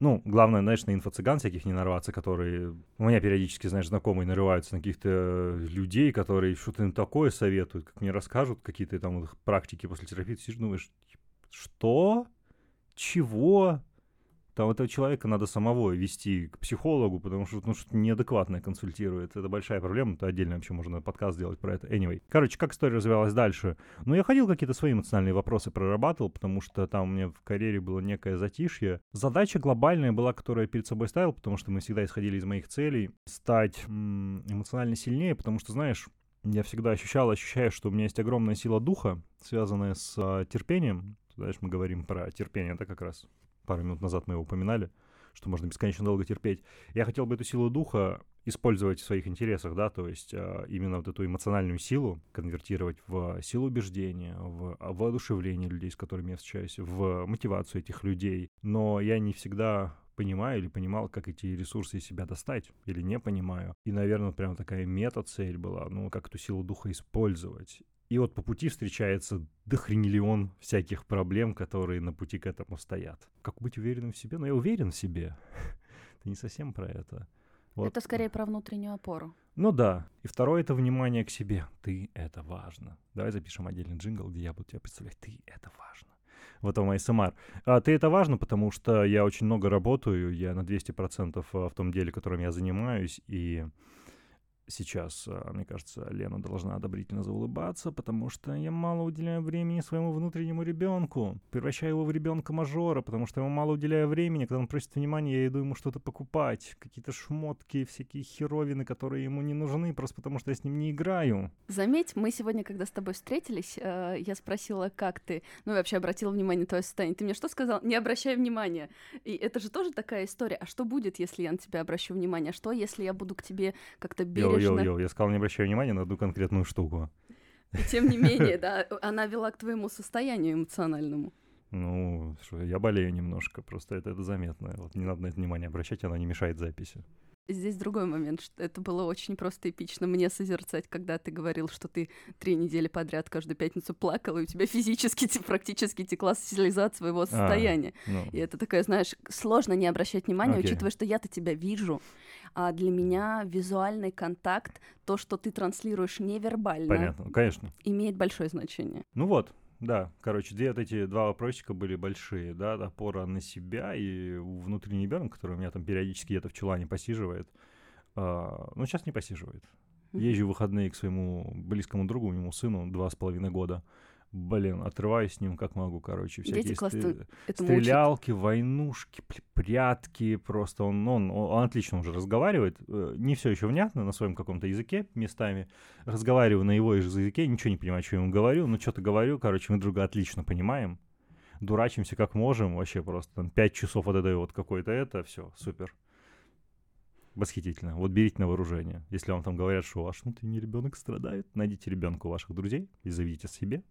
Ну, главное, знаешь, на инфо-цыган всяких не нарваться, которые... У меня периодически, знаешь, знакомые нарываются на каких-то людей, которые что-то им такое советуют, как мне расскажут какие-то там их практики после терапии. Ты сидишь, думаешь, что? Чего? Там этого человека надо самого вести к психологу, потому что ну, что-то неадекватное консультирует. Это большая проблема, это отдельно вообще можно подкаст сделать про это. Anyway. Короче, как история развивалась дальше? Ну, я ходил какие-то свои эмоциональные вопросы прорабатывал, потому что там у меня в карьере было некое затишье. Задача глобальная была, которую я перед собой ставил, потому что мы всегда исходили из моих целей, стать эмоционально сильнее, потому что, знаешь, я всегда ощущал, ощущаю, что у меня есть огромная сила духа, связанная с а, терпением. Знаешь, мы говорим про терпение, да, как раз пару минут назад мы его упоминали, что можно бесконечно долго терпеть. Я хотел бы эту силу духа использовать в своих интересах, да, то есть а, именно вот эту эмоциональную силу конвертировать в силу убеждения, в а, воодушевление людей, с которыми я встречаюсь, в мотивацию этих людей. Но я не всегда понимаю или понимал, как эти ресурсы из себя достать, или не понимаю. И, наверное, прям такая мета-цель была, ну, как эту силу духа использовать. И вот по пути встречается дохренелион всяких проблем, которые на пути к этому стоят. Как быть уверенным в себе? Ну, я уверен в себе. Это не совсем про это. Вот. Это скорее про внутреннюю опору. Ну да. И второе — это внимание к себе. Ты — это важно. Давай запишем отдельный джингл, где я буду тебя представлять. Ты — это важно. Вот вам АСМР. А ты это важно, потому что я очень много работаю, я на 200% в том деле, которым я занимаюсь, и сейчас, а, мне кажется, Лена должна одобрительно заулыбаться, потому что я мало уделяю времени своему внутреннему ребенку. Превращаю его в ребенка мажора, потому что я ему мало уделяю времени. Когда он просит внимания, я иду ему что-то покупать. Какие-то шмотки, всякие херовины, которые ему не нужны, просто потому что я с ним не играю. Заметь, мы сегодня, когда с тобой встретились, э, я спросила, как ты, ну и вообще обратила внимание на твое состояние. Ты мне что сказал? Не обращай внимания. И это же тоже такая история. А что будет, если я на тебя обращу внимание? А что, если я буду к тебе как-то бережно? Yo-yo-yo, я сказал, не обращай внимания на одну конкретную штуку. И тем не менее, да, она вела к твоему состоянию эмоциональному. Ну, я болею немножко, просто это, это заметно. Вот не надо на это внимание обращать, она не мешает записи. Здесь другой момент, что это было очень просто эпично мне созерцать, когда ты говорил, что ты три недели подряд каждую пятницу плакал, и у тебя физически практически текла слеза от своего состояния. Ну, И это такое, знаешь, сложно не обращать внимания, Окей. учитывая, что я-то тебя вижу. А для меня визуальный контакт, то, что ты транслируешь невербально, понятно, конечно. имеет большое значение. Ну вот, да, короче, две вот эти два вопросика были большие, да, опора на себя и внутренний ребенок, который у меня там периодически где-то в чулане посиживает. А, ну, сейчас не посиживает. Езжу в выходные к своему близкому другу, ему сыну два с половиной года. Блин, отрываюсь с ним как могу, короче. Дети Всякие стрел- Этому учат. стрелялки, войнушки, пл- прятки. Просто он, он, он отлично уже разговаривает. Э, Не все еще внятно на своем каком-то языке местами. Разговариваю на его языке, ничего не понимаю, что я ему говорю. Ну, что-то говорю, короче, мы друга отлично понимаем. Дурачимся как можем, вообще просто там пять часов вот это вот какое-то это, все, супер. Восхитительно. Вот берите на вооружение. Если вам там говорят, что ваш внутренний ребенок страдает, найдите ребенка у ваших друзей и заведите себе.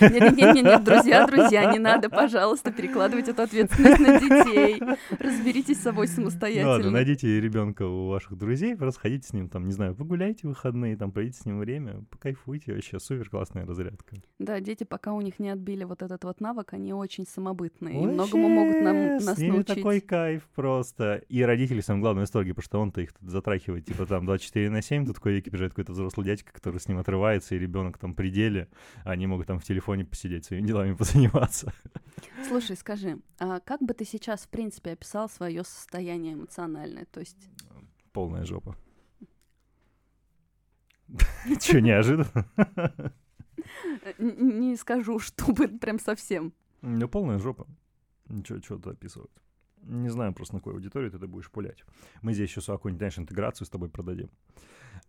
Нет-нет-нет, друзья, друзья, не надо, пожалуйста, перекладывать эту ответственность на детей. Разберитесь с собой самостоятельно. Ладно, найдите ребенка у ваших друзей, расходите с ним, там, не знаю, погуляйте в выходные, там, проведите с ним время, покайфуйте, вообще супер классная разрядка. Да, дети, пока у них не отбили вот этот вот навык, они очень самобытные, и многому могут нам, нас с ними научить. такой кайф просто. И родители самое главное в восторге, потому что он-то их затрахивает, типа, там, 24 на 7, тут веке бежит какой-то взрослый дядька, который с ним отрывается, и ребенок там при деле, а они могут там в телефоне посидеть, своими делами позаниматься. Слушай, скажи, а как бы ты сейчас, в принципе, описал свое состояние эмоциональное? То есть... Полная жопа. Че, неожиданно? Н- Не скажу, чтобы прям совсем. Ну, полная жопа. Ничего, что то описывать. Не знаю просто, на какой аудитории ты это будешь пулять. Мы здесь еще какую-нибудь, знаешь, интеграцию с тобой продадим.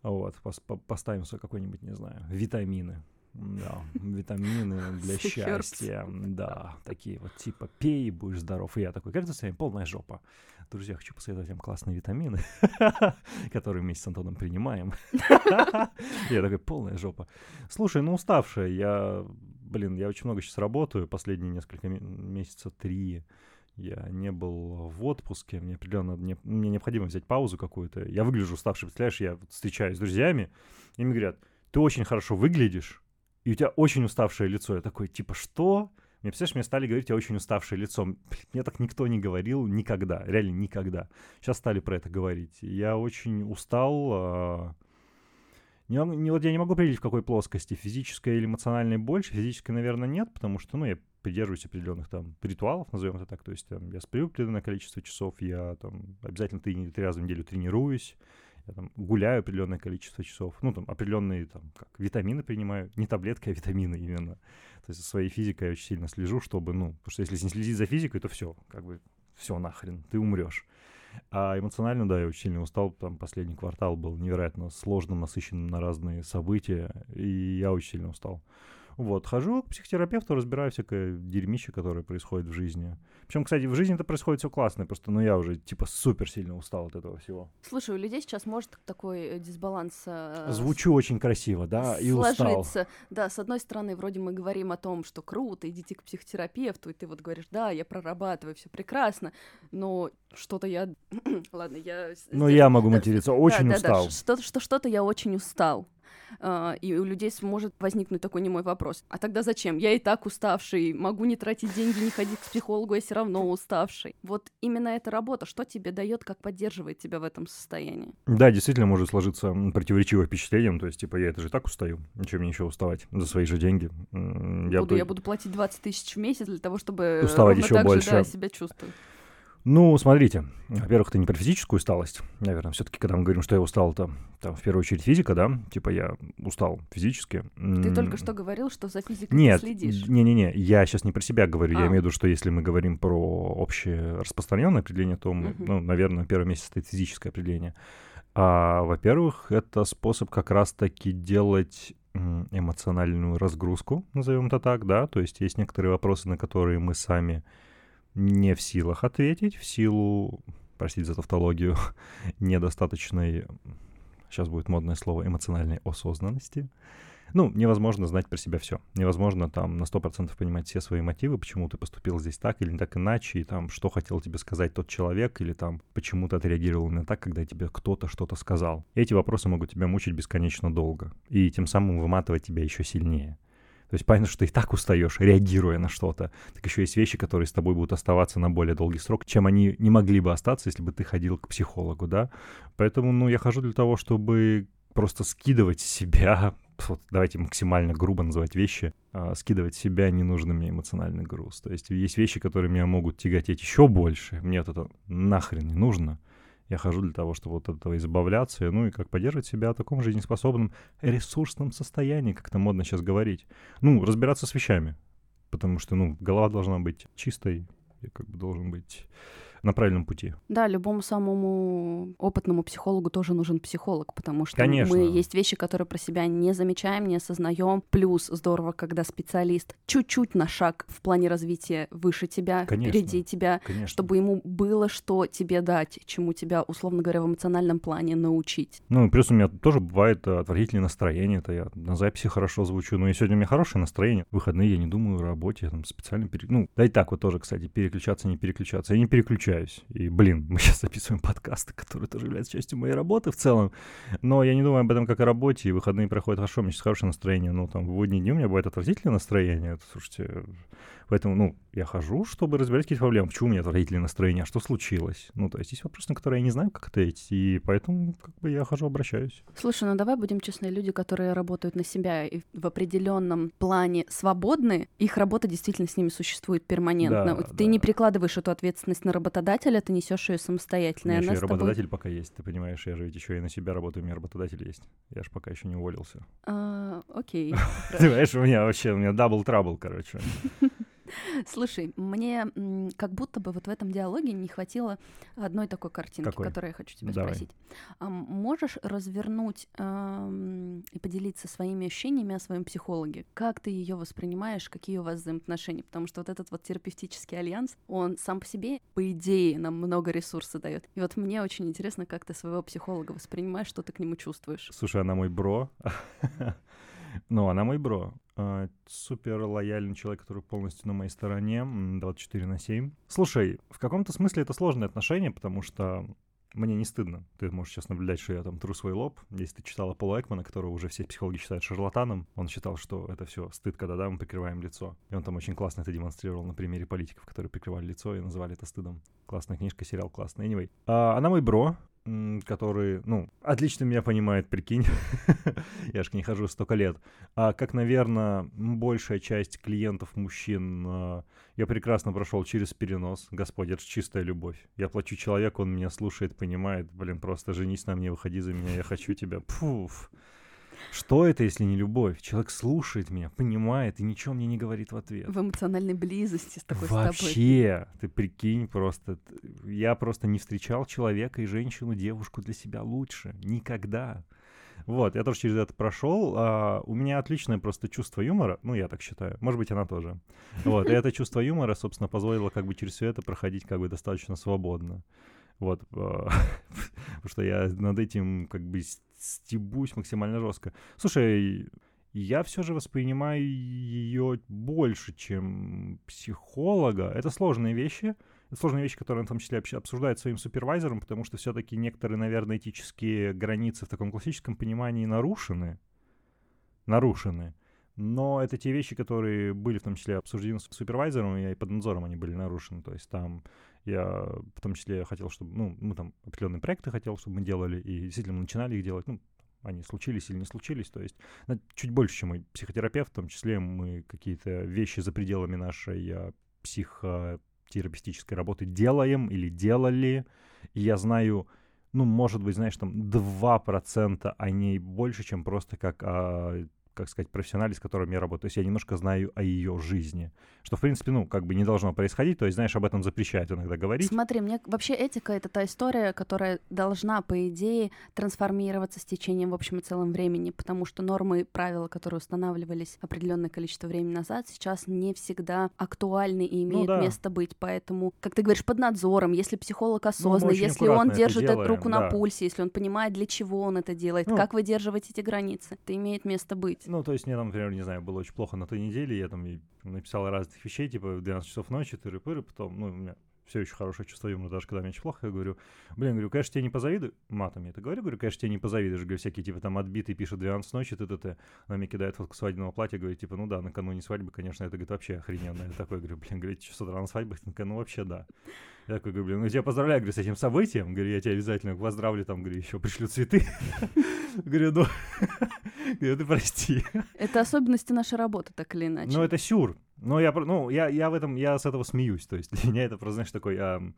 Вот, пос- по- поставим какой-нибудь, не знаю, витамины. Да, витамины для счастья. Да, такие вот типа пей, будешь здоров. И я такой, как это с вами, полная жопа. Друзья, хочу посоветовать вам классные витамины, которые вместе с Антоном принимаем. Я такой, полная жопа. Слушай, ну уставшая, я, блин, я очень много сейчас работаю, последние несколько ме- месяца, три, я не был в отпуске, мне определенно не- мне необходимо взять паузу какую-то. Я выгляжу уставший, представляешь, я встречаюсь с друзьями, и мне говорят, ты очень хорошо выглядишь, и у тебя очень уставшее лицо. Я такой, типа, что? Мне, представляешь, мне стали говорить, тебя очень уставшее лицо. Мне так никто не говорил никогда, реально никогда. Сейчас стали про это говорить. Я очень устал, а, не, вот я не могу определить, в какой плоскости, физической или эмоциональной больше. Физической, наверное, нет, потому что, ну, я придерживаюсь определенных там ритуалов, назовем это так. То есть там, я сплю определенное количество часов, я там обязательно три, три раза в неделю тренируюсь, я там гуляю определенное количество часов, ну, там определенные там как витамины принимаю, не таблетки, а витамины именно. То есть своей физикой я очень сильно слежу, чтобы, ну, потому что если не следить за физикой, то все, как бы все нахрен, ты умрешь. А эмоционально, да, я очень сильно устал. Там последний квартал был невероятно сложным, насыщенным на разные события, и я очень сильно устал. Вот, хожу к психотерапевту, разбираю всякое дерьмище, которое происходит в жизни. Причем, кстати, в жизни это происходит все классно, просто, ну, я уже, типа, супер сильно устал от этого всего. Слушай, у людей сейчас может такой э, дисбаланс э, Звучу очень красиво, да, и устал. Да, с одной стороны, вроде мы говорим о том, что круто, идите к психотерапевту, и ты вот говоришь, да, я прорабатываю, все прекрасно, но что-то я... Ладно, я... с- Но я могу да, материться, очень да, устал. Да, да, что- что-то я очень устал. А, И у людей сможет возникнуть такой немой вопрос. А тогда зачем? Я и так уставший, могу не тратить деньги, не ходить к психологу, я все равно уставший. Вот именно эта работа, что тебе дает, как поддерживает тебя в этом состоянии? Да, действительно может сложиться противоречивое впечатление, то есть, типа, я это же так устаю, ничего мне еще уставать за свои же деньги. М, буду, бы- я буду платить 20 тысяч в месяц для того, чтобы Уставать ещё так же, больше. да, себя чувствовать. Ну, смотрите, во-первых, это не про физическую усталость, наверное, все-таки, когда мы говорим, что я устал, то там в первую очередь физика, да, типа я устал физически. Ты М, только что говорил, что за физикой Нет, ты следишь. не-не-не, я сейчас не про себя говорю, я А. имею в виду, что если мы говорим про общее распространенное определение, то, мы, Мгм. ну, наверное, на первом месте стоит физическое определение. А, во-первых, это способ как раз-таки делать эмоциональную разгрузку, назовем это так, да, то есть есть некоторые вопросы, на которые мы сами не в силах ответить, в силу, простите за тавтологию, недостаточной, сейчас будет модное слово, эмоциональной осознанности. Ну, невозможно знать про себя все. Невозможно там на 100% понимать все свои мотивы, почему ты поступил здесь так или так иначе, и там, что хотел тебе сказать тот человек, или там, почему ты отреагировал именно так, когда тебе кто-то что-то сказал. Эти вопросы могут тебя мучить бесконечно долго, и тем самым выматывать тебя еще сильнее. То есть понятно, что ты и так устаешь, реагируя на что-то. Так еще есть вещи, которые с тобой будут оставаться на более долгий срок, чем они не могли бы остаться, если бы ты ходил к психологу, да. Поэтому, ну, я хожу для того, чтобы просто скидывать себя, вот, давайте максимально грубо называть вещи, а, скидывать себя ненужный мне эмоциональный груз. То есть есть вещи, которые меня могут тяготеть еще больше, мне вот это нахрен не нужно. Я хожу для того, чтобы вот от этого избавляться, ну и как поддерживать себя в таком жизнеспособном ресурсном состоянии, как это модно сейчас говорить. Ну, разбираться с вещами, потому что, ну, голова должна быть чистой, я как бы должен быть на правильном пути. Да, любому самому опытному психологу тоже нужен психолог, потому что Конечно. мы есть вещи, которые про себя не замечаем, не осознаем. Плюс здорово, когда специалист чуть-чуть на шаг в плане развития выше тебя, Конечно. впереди тебя, Конечно. чтобы ему было что тебе дать, чему тебя, условно говоря, в эмоциональном плане научить. Ну, плюс у меня тоже бывает э, отвратительное настроение. Это я на записи хорошо звучу. Но и сегодня у меня хорошее настроение. В выходные я не думаю о работе. Я там специально пере... Ну, да и так вот тоже, кстати, переключаться, не переключаться. Я не переключаюсь. И, блин, мы сейчас записываем подкасты, которые тоже являются частью моей работы в целом. Но я не думаю об этом как о работе. И выходные проходят хорошо. У меня сейчас хорошее настроение. Ну, там, в будние дни у меня бывает отвратительное настроение. Это, слушайте, Поэтому, ну, я хожу, чтобы разбирать какие-то проблемы. Почему у меня отвратительное настроение? А что случилось? Ну, то есть есть вопросы, на которые я не знаю, как ответить. И поэтому, как бы, я хожу, обращаюсь. Слушай, ну давай будем честны, люди, которые работают на себя и в определенном плане свободны, их работа действительно с ними существует перманентно. Да, ты да. не прикладываешь эту ответственность на работодателя, ты несешь ее У самостоятельно. и меня еще и с тобой- работодатель пока есть, ты понимаешь, я же ведь еще и на себя работаю, у меня работодатель есть. Я же пока еще не уволился. А, окей. Понимаешь, у меня вообще, у меня double trouble, короче. Слушай, мне как будто бы вот в этом диалоге не хватило одной такой картинки, Какой? которую я хочу тебя Давай. спросить. А можешь развернуть ам, и поделиться своими ощущениями о своем психологе? Как ты ее воспринимаешь, какие у вас взаимоотношения? Потому что вот этот вот терапевтический альянс, он сам по себе, по идее, нам много ресурсов дает. И вот мне очень интересно, как ты своего психолога воспринимаешь, что ты к нему чувствуешь. Слушай, она мой бро. Ну, она мой бро. А, Супер лояльный человек, который полностью на моей стороне, м, 24 на 7. Слушай, в каком-то смысле это сложные отношения, потому что мне не стыдно. Ты можешь сейчас наблюдать, что я там тру свой лоб. Если ты читала Пола Экмана, которого уже все психологи считают шарлатаном, он считал, что это все стыд, когда да, мы прикрываем лицо. И он там очень классно это демонстрировал на примере политиков, которые прикрывали лицо и называли это стыдом. Классная книжка, сериал классный. Anyway. А, она мой бро, который, ну, отлично меня понимает, прикинь. Я ж к ней хожу столько лет. А как, наверное, большая часть клиентов мужчин, а, я прекрасно прошел через перенос. Господь, это чистая любовь. Я плачу человеку, он меня слушает, понимает. Блин, просто женись на мне, выходи за меня, я хочу тебя. Пфуф. Что это, если не любовь? Человек слушает меня, понимает и ничего мне не говорит в ответ. В эмоциональной близости с такой с тобой. Вообще, ты прикинь, просто я просто не встречал человека и женщину, девушку для себя лучше. Никогда. Вот, я тоже через это прошел. а, у меня отличное просто чувство юмора, ну, я так считаю. Может быть, она тоже. Вот, и это чувство юмора, собственно, позволило как бы через все это проходить как бы достаточно свободно. Вот, а, потому что я над этим как бы стебусь максимально жестко. Слушай, я все же воспринимаю ее больше, чем психолога. Это сложные вещи. Это сложные вещи, которые он в том числе обсуждает своим супервайзером, потому что все-таки некоторые, наверное, этические границы в таком классическом понимании нарушены. Нарушены. Но это те вещи, которые были в том числе обсуждены с супервайзером, и под надзором они были нарушены. То есть там я в том числе хотел, чтобы, ну, мы там определенные проекты хотел, чтобы мы делали, и действительно мы начинали их делать, ну, они случились или не случились, то есть на- чуть больше, чем мой психотерапевт, в том числе мы какие-то вещи за пределами нашей а, психотерапевтической работы делаем или делали, и я знаю, ну, может быть, знаешь, там 2% о ней больше, чем просто как о как сказать, профессионале, с которым я работаю. То есть я немножко знаю о ее жизни. Что, в принципе, ну, как бы не должно происходить. То есть, знаешь, об этом запрещают иногда говорить. Смотри, мне вообще этика — это та история, которая должна, по идее, трансформироваться с течением в общем и целом времени, потому что нормы и правила, которые устанавливались определенное количество времени назад, сейчас не всегда актуальны и имеют да. место быть. Поэтому, как ты говоришь, под надзором, если психолог осознанный, Ну, если он держит эту делаем, руку на да. пульсе, если он понимает, для чего он это делает, Ну. как выдерживать эти границы, это имеет место быть. Ну, то есть мне там, например, не знаю, было очень плохо на той неделе, я там написал разных вещей, типа в 12 часов ночи, тыры-пыры, потом, ну, у меня все еще хорошее чувство юмора, даже когда мне очень плохо, я говорю, блин, говорю, конечно, тебе не позавидую, матом я это говорю, говорю, конечно, тебе не позавидуешь, говорю, всякие, типа, там, отбитый пишет 12 ночи, ты, ты, она мне кидает фотку свадебного платья, говорит, типа, ну да, накануне свадьбы, конечно, это, говорит, вообще охрененно, я такой, говорю, блин, говорит, что с утра на свадьбе, ну, вообще, да. Я такой говорю, блин, ну, я тебя поздравляю, говорю, с этим событием, говорю, я тебя обязательно поздравлю, там, говорю, еще пришлю цветы, говорю, ну, говорю, ты прости. Это особенности нашей работы, так или иначе. Ну, это сюр. Но я, ну, я, я в этом, я с этого смеюсь. То есть для меня это просто, знаешь, такой... ам,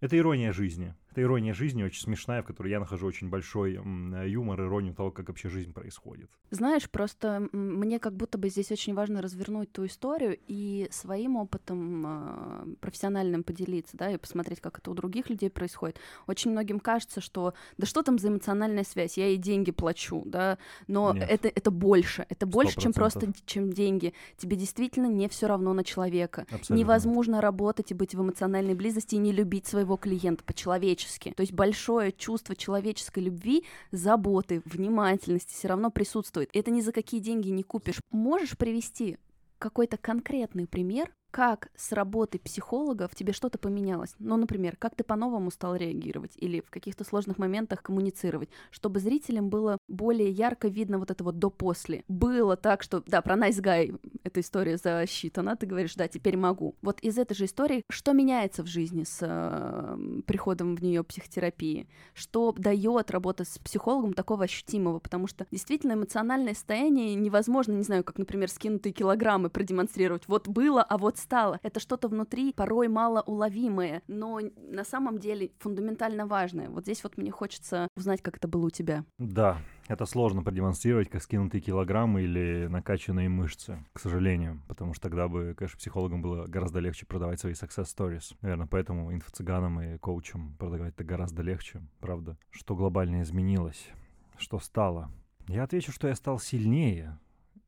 это ирония жизни. Это ирония жизни очень смешная, в которой я нахожу очень большой юмор, иронию того, как вообще жизнь происходит. Знаешь, просто мне как будто бы здесь очень важно развернуть ту историю и своим опытом э, профессиональным поделиться, да, и посмотреть, как это у других людей происходит. Очень многим кажется, что да что там за эмоциональная связь, я ей деньги плачу, да, но это, это больше, это больше, 100%. чем просто чем деньги. Тебе действительно не все равно на человека. Абсолютно. Невозможно работать и быть в эмоциональной близости и не любить своего клиента по-человечески человечески. То есть большое чувство человеческой любви, заботы, внимательности все равно присутствует. Это ни за какие деньги не купишь. Можешь привести какой-то конкретный пример, как с работы психолога в тебе что-то поменялось. Ну, например, как ты по-новому стал реагировать или в каких-то сложных моментах коммуницировать, чтобы зрителям было более ярко видно вот это вот до-после. Было так, что, да, про Nice Guy эта история засчитана, ты говоришь, да, теперь могу. Вот из этой же истории, что меняется в жизни с э, приходом в нее психотерапии, что дает работа с психологом такого ощутимого, потому что действительно эмоциональное состояние невозможно, не знаю, как, например, скинутые килограммы продемонстрировать. Вот было, а вот стало. Это что-то внутри порой малоуловимое, но на самом деле фундаментально важное. Вот здесь вот мне хочется узнать, как это было у тебя. Да, это сложно продемонстрировать, как скинутые килограммы или накачанные мышцы, к сожалению, потому что тогда бы, конечно, психологам было гораздо легче продавать свои success stories. Наверное, поэтому инфо-цыганам и коучам продавать это гораздо легче, правда. Что глобально изменилось? Что стало? Я отвечу, что я стал сильнее.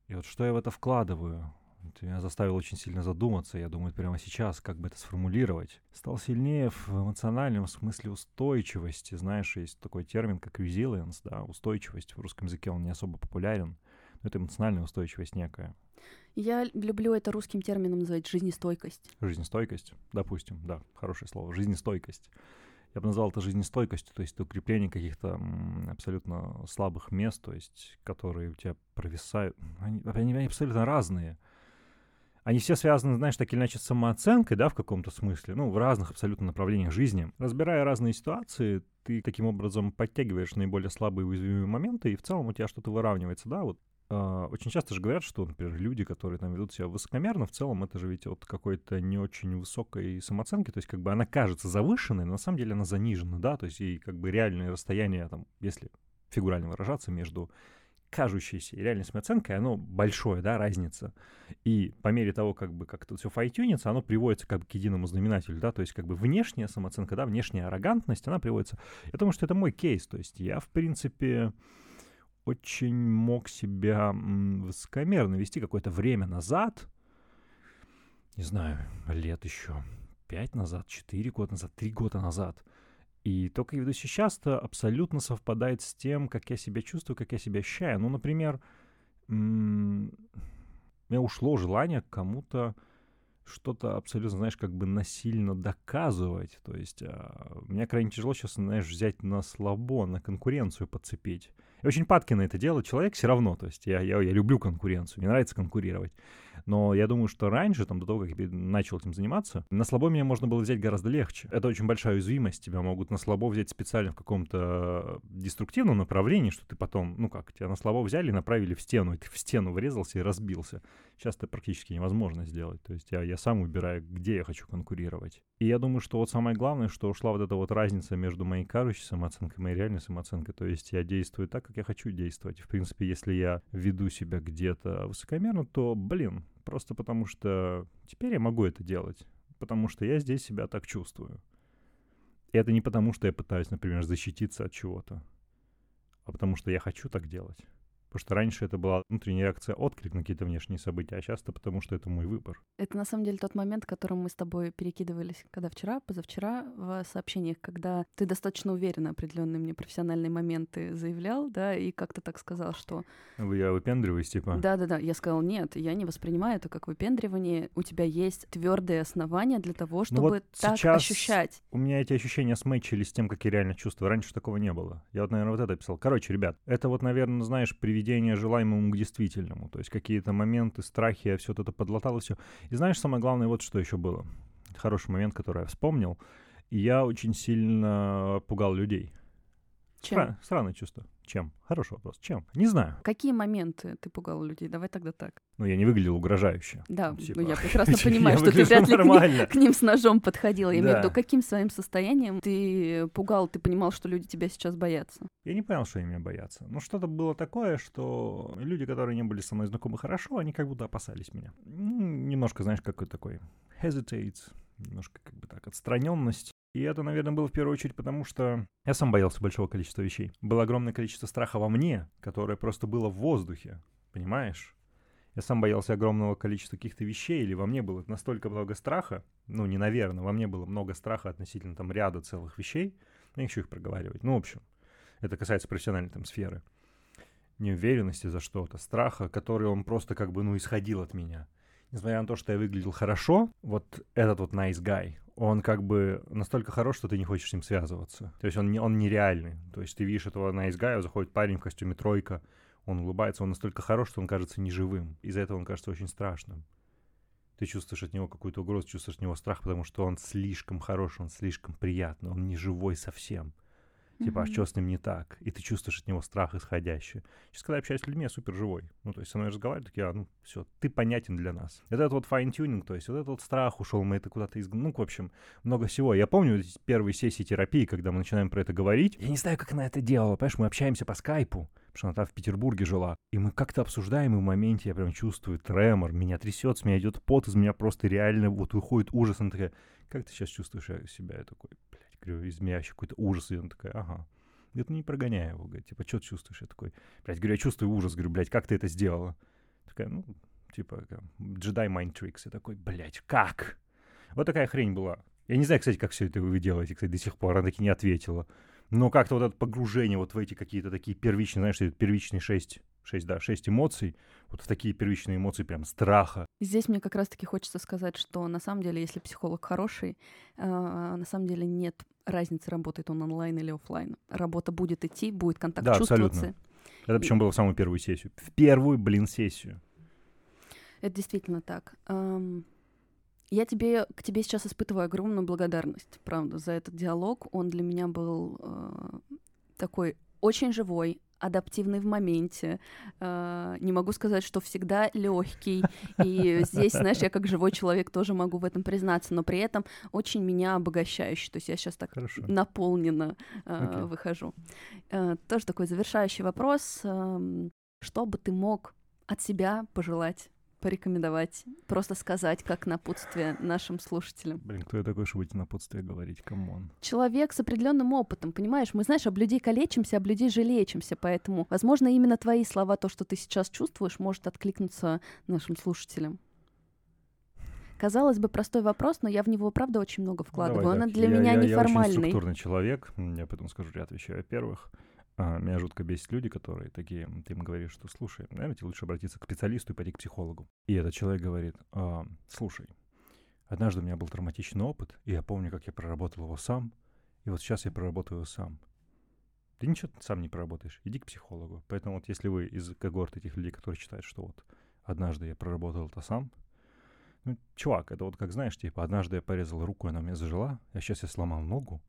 И вот что я в это вкладываю? Это меня заставило очень сильно задуматься, я думаю, прямо сейчас, как бы это сформулировать. Стал сильнее в эмоциональном смысле устойчивости. Знаешь, есть такой термин, как resilience, да, устойчивость. В русском языке он не особо популярен, но это эмоциональная устойчивость некая. Я люблю это русским термином называть жизнестойкость. Жизнестойкость, допустим, да, хорошее слово. Жизнестойкость. Я бы назвал это жизнестойкостью, то есть это укрепление каких-то абсолютно слабых мест, то есть которые у тебя провисают. Они, они абсолютно разные они все связаны, знаешь, так или иначе с самооценкой, да, в каком-то смысле, ну, в разных абсолютно направлениях жизни. Разбирая разные ситуации, ты таким образом подтягиваешь наиболее слабые уязвимые моменты, и в целом у тебя что-то выравнивается, да, вот Uh, очень часто же говорят, что, например, люди, которые там ведут себя высокомерно, в целом это же ведь от какой-то не очень высокой самооценки, то есть как бы она кажется завышенной, но на самом деле она занижена, да, то есть и как бы реальное расстояние, там, если фигурально выражаться, между кажущейся и реальной самооценкой, оно большое, да, разница. И по мере того, как бы как это все файтюнится, оно приводится как бы к единому знаменателю, да, то есть как бы внешняя самооценка, да, внешняя арогантность, она приводится. Я думаю, что это мой кейс, то есть я, в принципе, очень мог себя высокомерно вести какое-то время назад, не знаю, лет еще пять назад, четыре года назад, три года назад — и то, как я веду сейчас-то, абсолютно совпадает с тем, как я себя чувствую, как я себя ощущаю. Ну, например, у меня ушло желание кому-то что-то абсолютно, знаешь, как бы насильно доказывать. То есть а, мне крайне тяжело сейчас, знаешь, взять на слабо, на конкуренцию подцепить. Я очень падки на это дело человек все равно. То есть я, я, я люблю конкуренцию, мне нравится конкурировать. Но я думаю, что раньше, там, до того, как я начал этим заниматься, на слабо меня можно было взять гораздо легче. Это очень большая уязвимость. Тебя могут на слабо взять специально в каком-то деструктивном направлении, что ты потом, ну как, тебя на слабо взяли и направили в стену, и ты в стену врезался и разбился. Сейчас это практически невозможно сделать. То есть я, я сам выбираю, где я хочу конкурировать. И я думаю, что вот самое главное, что ушла вот эта вот разница между моей кажущей самооценкой и моей реальной самооценкой. То есть я действую так, как я хочу действовать. В принципе, если я веду себя где-то высокомерно, то, блин, просто потому что теперь я могу это делать. Потому что я здесь себя так чувствую. И это не потому, что я пытаюсь, например, защититься от чего-то, а потому что я хочу так делать. Потому что раньше это была внутренняя реакция, отклик на какие-то внешние события, а сейчас это потому, что это мой выбор. Это на самом деле тот момент, которым мы с тобой перекидывались, когда вчера, позавчера в сообщениях, когда ты достаточно уверенно определенные мне профессиональные моменты заявлял, да, и как-то так сказал, что... Я выпендриваюсь, типа? Да-да-да, я сказал, нет, я не воспринимаю это как выпендривание, у тебя есть твердые основания для того, ну чтобы ну вот так ощущать. у меня эти ощущения смычились с тем, как я реально чувствую. Раньше такого не было. Я вот, наверное, вот это писал. Короче, ребят, это вот, наверное, знаешь, приведение приведение желаемому к действительному. То есть какие-то моменты, страхи, я все это подлатал и все. И знаешь, самое главное, вот что еще было. Хороший момент, который я вспомнил. Я очень сильно пугал людей. Чем? Стра- странное чувство. Чем? Хороший вопрос. Чем? Не знаю. Какие моменты ты пугал людей? Давай тогда так. Ну, я не выглядел угрожающе. Да, Ну, типа, ну, я прекрасно понимаю, что ты вряд ли к ним, нормально. к ним с ножом подходил. Я имею в виду, каким своим состоянием ты пугал, ты понимал, что люди тебя сейчас боятся. Я не понял, что они меня боятся. Ну, что-то было такое, что люди, которые не были со мной знакомы хорошо, они как будто опасались меня. Немножко, знаешь, какой такой hesitates, немножко как бы так отстраненность. И это, наверное, было в первую очередь потому, что я сам боялся большого количества вещей. Было огромное количество страха во мне, которое просто было в воздухе, понимаешь? Я сам боялся огромного количества каких-то вещей, или во мне было настолько много страха, ну, не наверное, во мне было много страха относительно там ряда целых вещей, я не хочу их проговаривать. Ну, в общем, это касается профессиональной там сферы. Неуверенности за что-то, страха, который он просто как бы, ну, исходил от меня. Несмотря на то, что я выглядел хорошо, вот этот вот nice guy, он как бы настолько хорош, что ты не хочешь с ним связываться. То есть он, не, он нереальный. То есть ты видишь этого nice guy, заходит парень в костюме тройка, он улыбается, он настолько хорош, что он кажется неживым. Из-за этого он кажется очень страшным. Ты чувствуешь от него какую-то угрозу, чувствуешь от него страх, потому что он слишком хорош, он слишком приятный, он не живой совсем. Типа, а Мгм. что с ним не так? И ты чувствуешь от него страх исходящий. Сейчас, когда я общаюсь с людьми, я супер живой. Ну, то есть со мной разговаривают, такие, а, ну, все, ты понятен для нас. Вот этот вот fine-tuning, то есть вот этот вот страх ушел, мы это куда-то из... Ну, в общем, много всего. Я помню первые сессии терапии, когда мы начинаем про это говорить. Я не знаю, как она это делала, понимаешь, мы общаемся по скайпу, потому что она там в Петербурге жила. И мы как-то обсуждаем, и в моменте я прям чувствую тремор, меня трясет, с меня идет пот, из меня просто реально вот выходит ужас. Она такая, как ты сейчас чувствуешь себя? Я такой, говорю, из меня вообще какой-то ужас. И она такая, ага. Говорит, ну не прогоняй его, говорит, типа, что ты чувствуешь? Я такой, блядь, говорю, я чувствую ужас, говорю, блядь, как ты это сделала? Такая, ну, типа, джедай mind tricks. Я такой, блядь, как? Вот такая хрень была. Я не знаю, кстати, как все это вы делаете, кстати, до сих пор. Она таки не ответила. Но как-то вот это погружение вот в эти какие-то такие первичные, знаешь, первичные шесть, шесть, да, шесть эмоций, вот в такие первичные эмоции прям страха. Здесь мне как раз-таки хочется сказать, что на самом деле, если психолог хороший, а, на самом деле нет разницы, работает он онлайн или оффлайн. Работа будет идти, будет контакт Да, абсолютно. чувствоваться. Это причем было в самую первую сессию. В первую, блин, сессию. Это действительно так. Ам, Я тебе, к тебе сейчас испытываю огромную благодарность, правда, за этот диалог. Он для меня был э, такой очень живой, адаптивный в моменте. Э, не могу сказать, что всегда легкий. И здесь, знаешь, я как живой человек тоже могу в этом признаться, но при этом очень меня обогащающий. То есть я сейчас так Хорошо. наполненно э, Окей. выхожу. Э, тоже такой завершающий вопрос. Эм, Что бы ты мог от себя пожелать, порекомендовать, просто сказать как напутствие нашим слушателям? Блин, кто я такой, чтобы эти напутствия говорить? Come on. Человек с определенным опытом, понимаешь? Мы, знаешь, об людей калечимся, об людей же лечимся, поэтому, возможно, именно твои слова, то, что ты сейчас чувствуешь, может откликнуться нашим слушателям. Казалось бы, простой вопрос, но я в него, правда, очень много вкладываю. Давай Он так. для Я- меня я, Я очень неформальный. структурный человек. Я потом скажу, я отвечаю. Во-первых, а, меня жутко бесит люди, которые такие, ты им говоришь, что слушай, наверное, тебе лучше обратиться к специалисту и пойти к психологу. И этот человек говорит, «А, слушай, однажды у меня был травматичный опыт, и я помню, как я проработал его сам, и вот сейчас я проработаю его сам. Ты ничего сам не проработаешь, иди к психологу. Поэтому вот если вы из когорты этих людей, которые считают, что вот однажды я проработал это сам, ну, чувак, это вот как знаешь, типа, однажды я порезал руку, она у меня зажила, а сейчас я сломал ногу,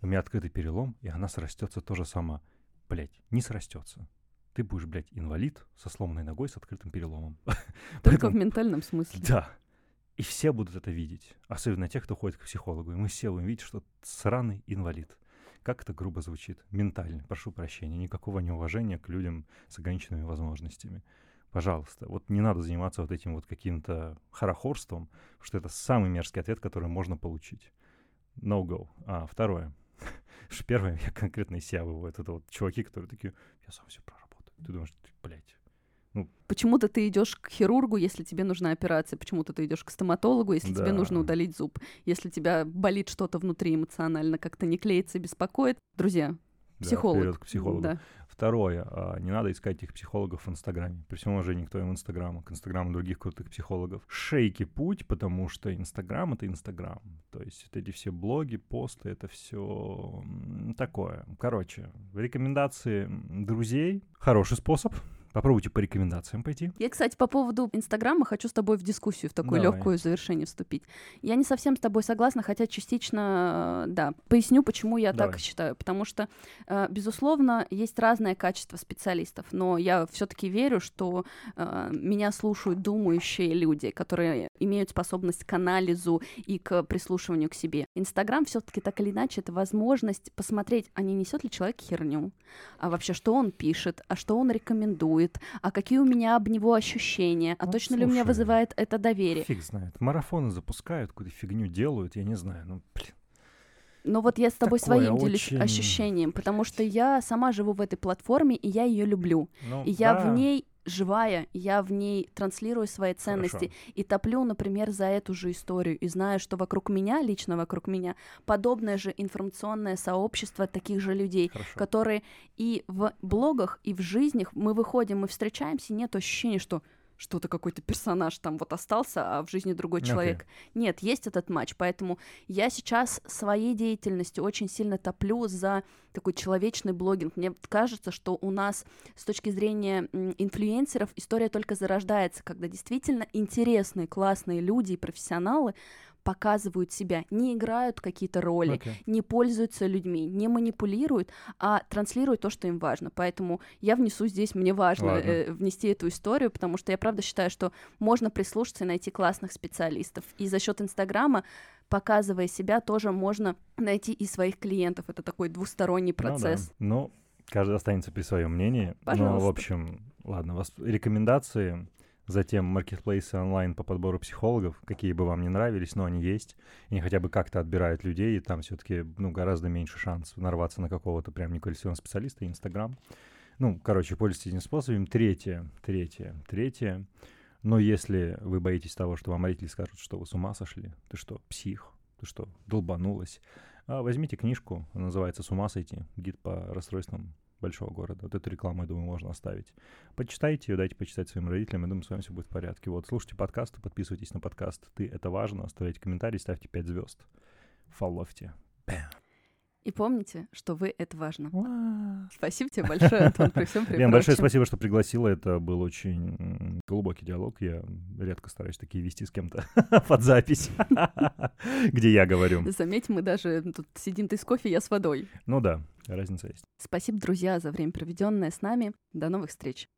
у меня открытый перелом, и она срастется тоже сама. Блять, не срастется. Ты будешь, блядь, инвалид со сломанной ногой с открытым переломом. Только в Поэтому- ментальном смысле. Да. И все будут это видеть. Особенно те, кто ходит к психологу. И мы все будем видеть, что сраный инвалид. Как это грубо звучит? Ментально. Прошу прощения. Никакого неуважения к людям с ограниченными возможностями. Пожалуйста, вот не надо заниматься вот этим вот каким-то хорохорством, что это самый мерзкий ответ, который можно получить. No go. А, второе. Что первое, я конкретно из себя выводит. Это вот чуваки, которые такие, я сам все проработаю. Ты думаешь, ты, блядь, Почему-то ты идешь к хирургу, если тебе нужна операция, почему-то ты идешь к стоматологу, если тебе Да. нужно удалить зуб, если тебя болит что-то внутри эмоционально, как-то не клеится, беспокоит. Друзья, да, психолог. вперед к психологу. Да. Второе, а, не надо искать этих психологов в Инстаграме. При всем уважении к твоему Инстаграму, к Инстаграму других крутых психологов. Шейки путь, потому что Инстаграм — это Инстаграм. То есть вот эти все блоги, посты — это все такое. Короче, рекомендации друзей — хороший способ. Попробуйте по рекомендациям пойти. Я, кстати, по поводу Инстаграма хочу с тобой в дискуссию, в Давай. легкую завершение вступить. Я не совсем с тобой согласна, хотя частично, э, да. Поясню, почему я Давай. так считаю. Потому что, э, безусловно, есть разное качество специалистов, но я все-таки верю, что э, меня слушают думающие люди, которые имеют способность к анализу и к прислушиванию к себе. Инстаграм все-таки так или иначе это возможность посмотреть, а не несет ли человек херню, а вообще что он пишет, а что он рекомендует, а какие у меня об него ощущения, а Ну, точно ли у меня слушай, вызывает это доверие. Фиг знает. Марафоны запускают, какую-то фигню делают, я не знаю. Ну, блин. Но вот я с тобой Такое своим делюсь очень- ощущением, потому что я сама живу в этой платформе, и я ее люблю. Ну, И я да. в ней живая, я в ней транслирую свои ценности Хорошо. и топлю, например, за эту же историю, и знаю, что вокруг меня, лично вокруг меня, подобное же информационное сообщество таких же людей, Хорошо. которые и в блогах, и в жизнях мы выходим, мы встречаемся, нет ощущения, что что-то какой-то персонаж там вот остался, а в жизни другой Окей. человек. Нет, есть этот матч, поэтому я сейчас своей деятельностью очень сильно топлю за такой человечный блогинг. Мне кажется, что у нас с точки зрения инфлюенсеров история только зарождается, когда действительно интересные, классные люди и профессионалы показывают себя, не играют какие-то роли, Окей. не пользуются людьми, не манипулируют, а транслируют то, что им важно. Поэтому я внесу здесь, мне важно Ладно. э, внести эту историю, потому что я правда считаю, что можно прислушаться и найти классных специалистов. И за счет Инстаграма, показывая себя, тоже можно найти и своих клиентов. Это такой двусторонний Ну да. процесс. Ну, каждый останется при своем мнении. Ну, Пожалуйста. в общем, ладно, вас рекомендации, затем маркетплейсы онлайн по подбору психологов, какие бы вам не нравились, но они есть. И они хотя бы как-то отбирают людей, и там все-таки ну, гораздо меньше шансов нарваться на какого-то прям неквалифицированного специалиста. Инстаграм. Ну, короче, пользуйтесь этим способом. Третье, третье, третье. Но если вы боитесь того, что вам родители скажут, что вы с ума сошли, ты что, псих, ты что, долбанулась, а, возьмите книжку, называется «С ума сойти. Гид по расстройствам большого города». Вот эту рекламу, я думаю, можно оставить. Почитайте ее, дайте почитать своим родителям, я думаю, с вами все будет в порядке. Вот, слушайте подкасты, подписывайтесь на подкаст «Ты — это важно», оставляйте комментарии, ставьте 5 звезд. Фолловьте. И помните, что вы — это важно. Спасибо тебе большое, Антон, при всем Лен, большое спасибо, что пригласила. Это был очень глубокий диалог. Я редко стараюсь такие вести с кем-то под запись, где я говорю. Заметь, мы даже тут сидим ты с кофе, я с водой. Ну да, разница есть. Спасибо, друзья, за время, проведенное с нами. До новых встреч.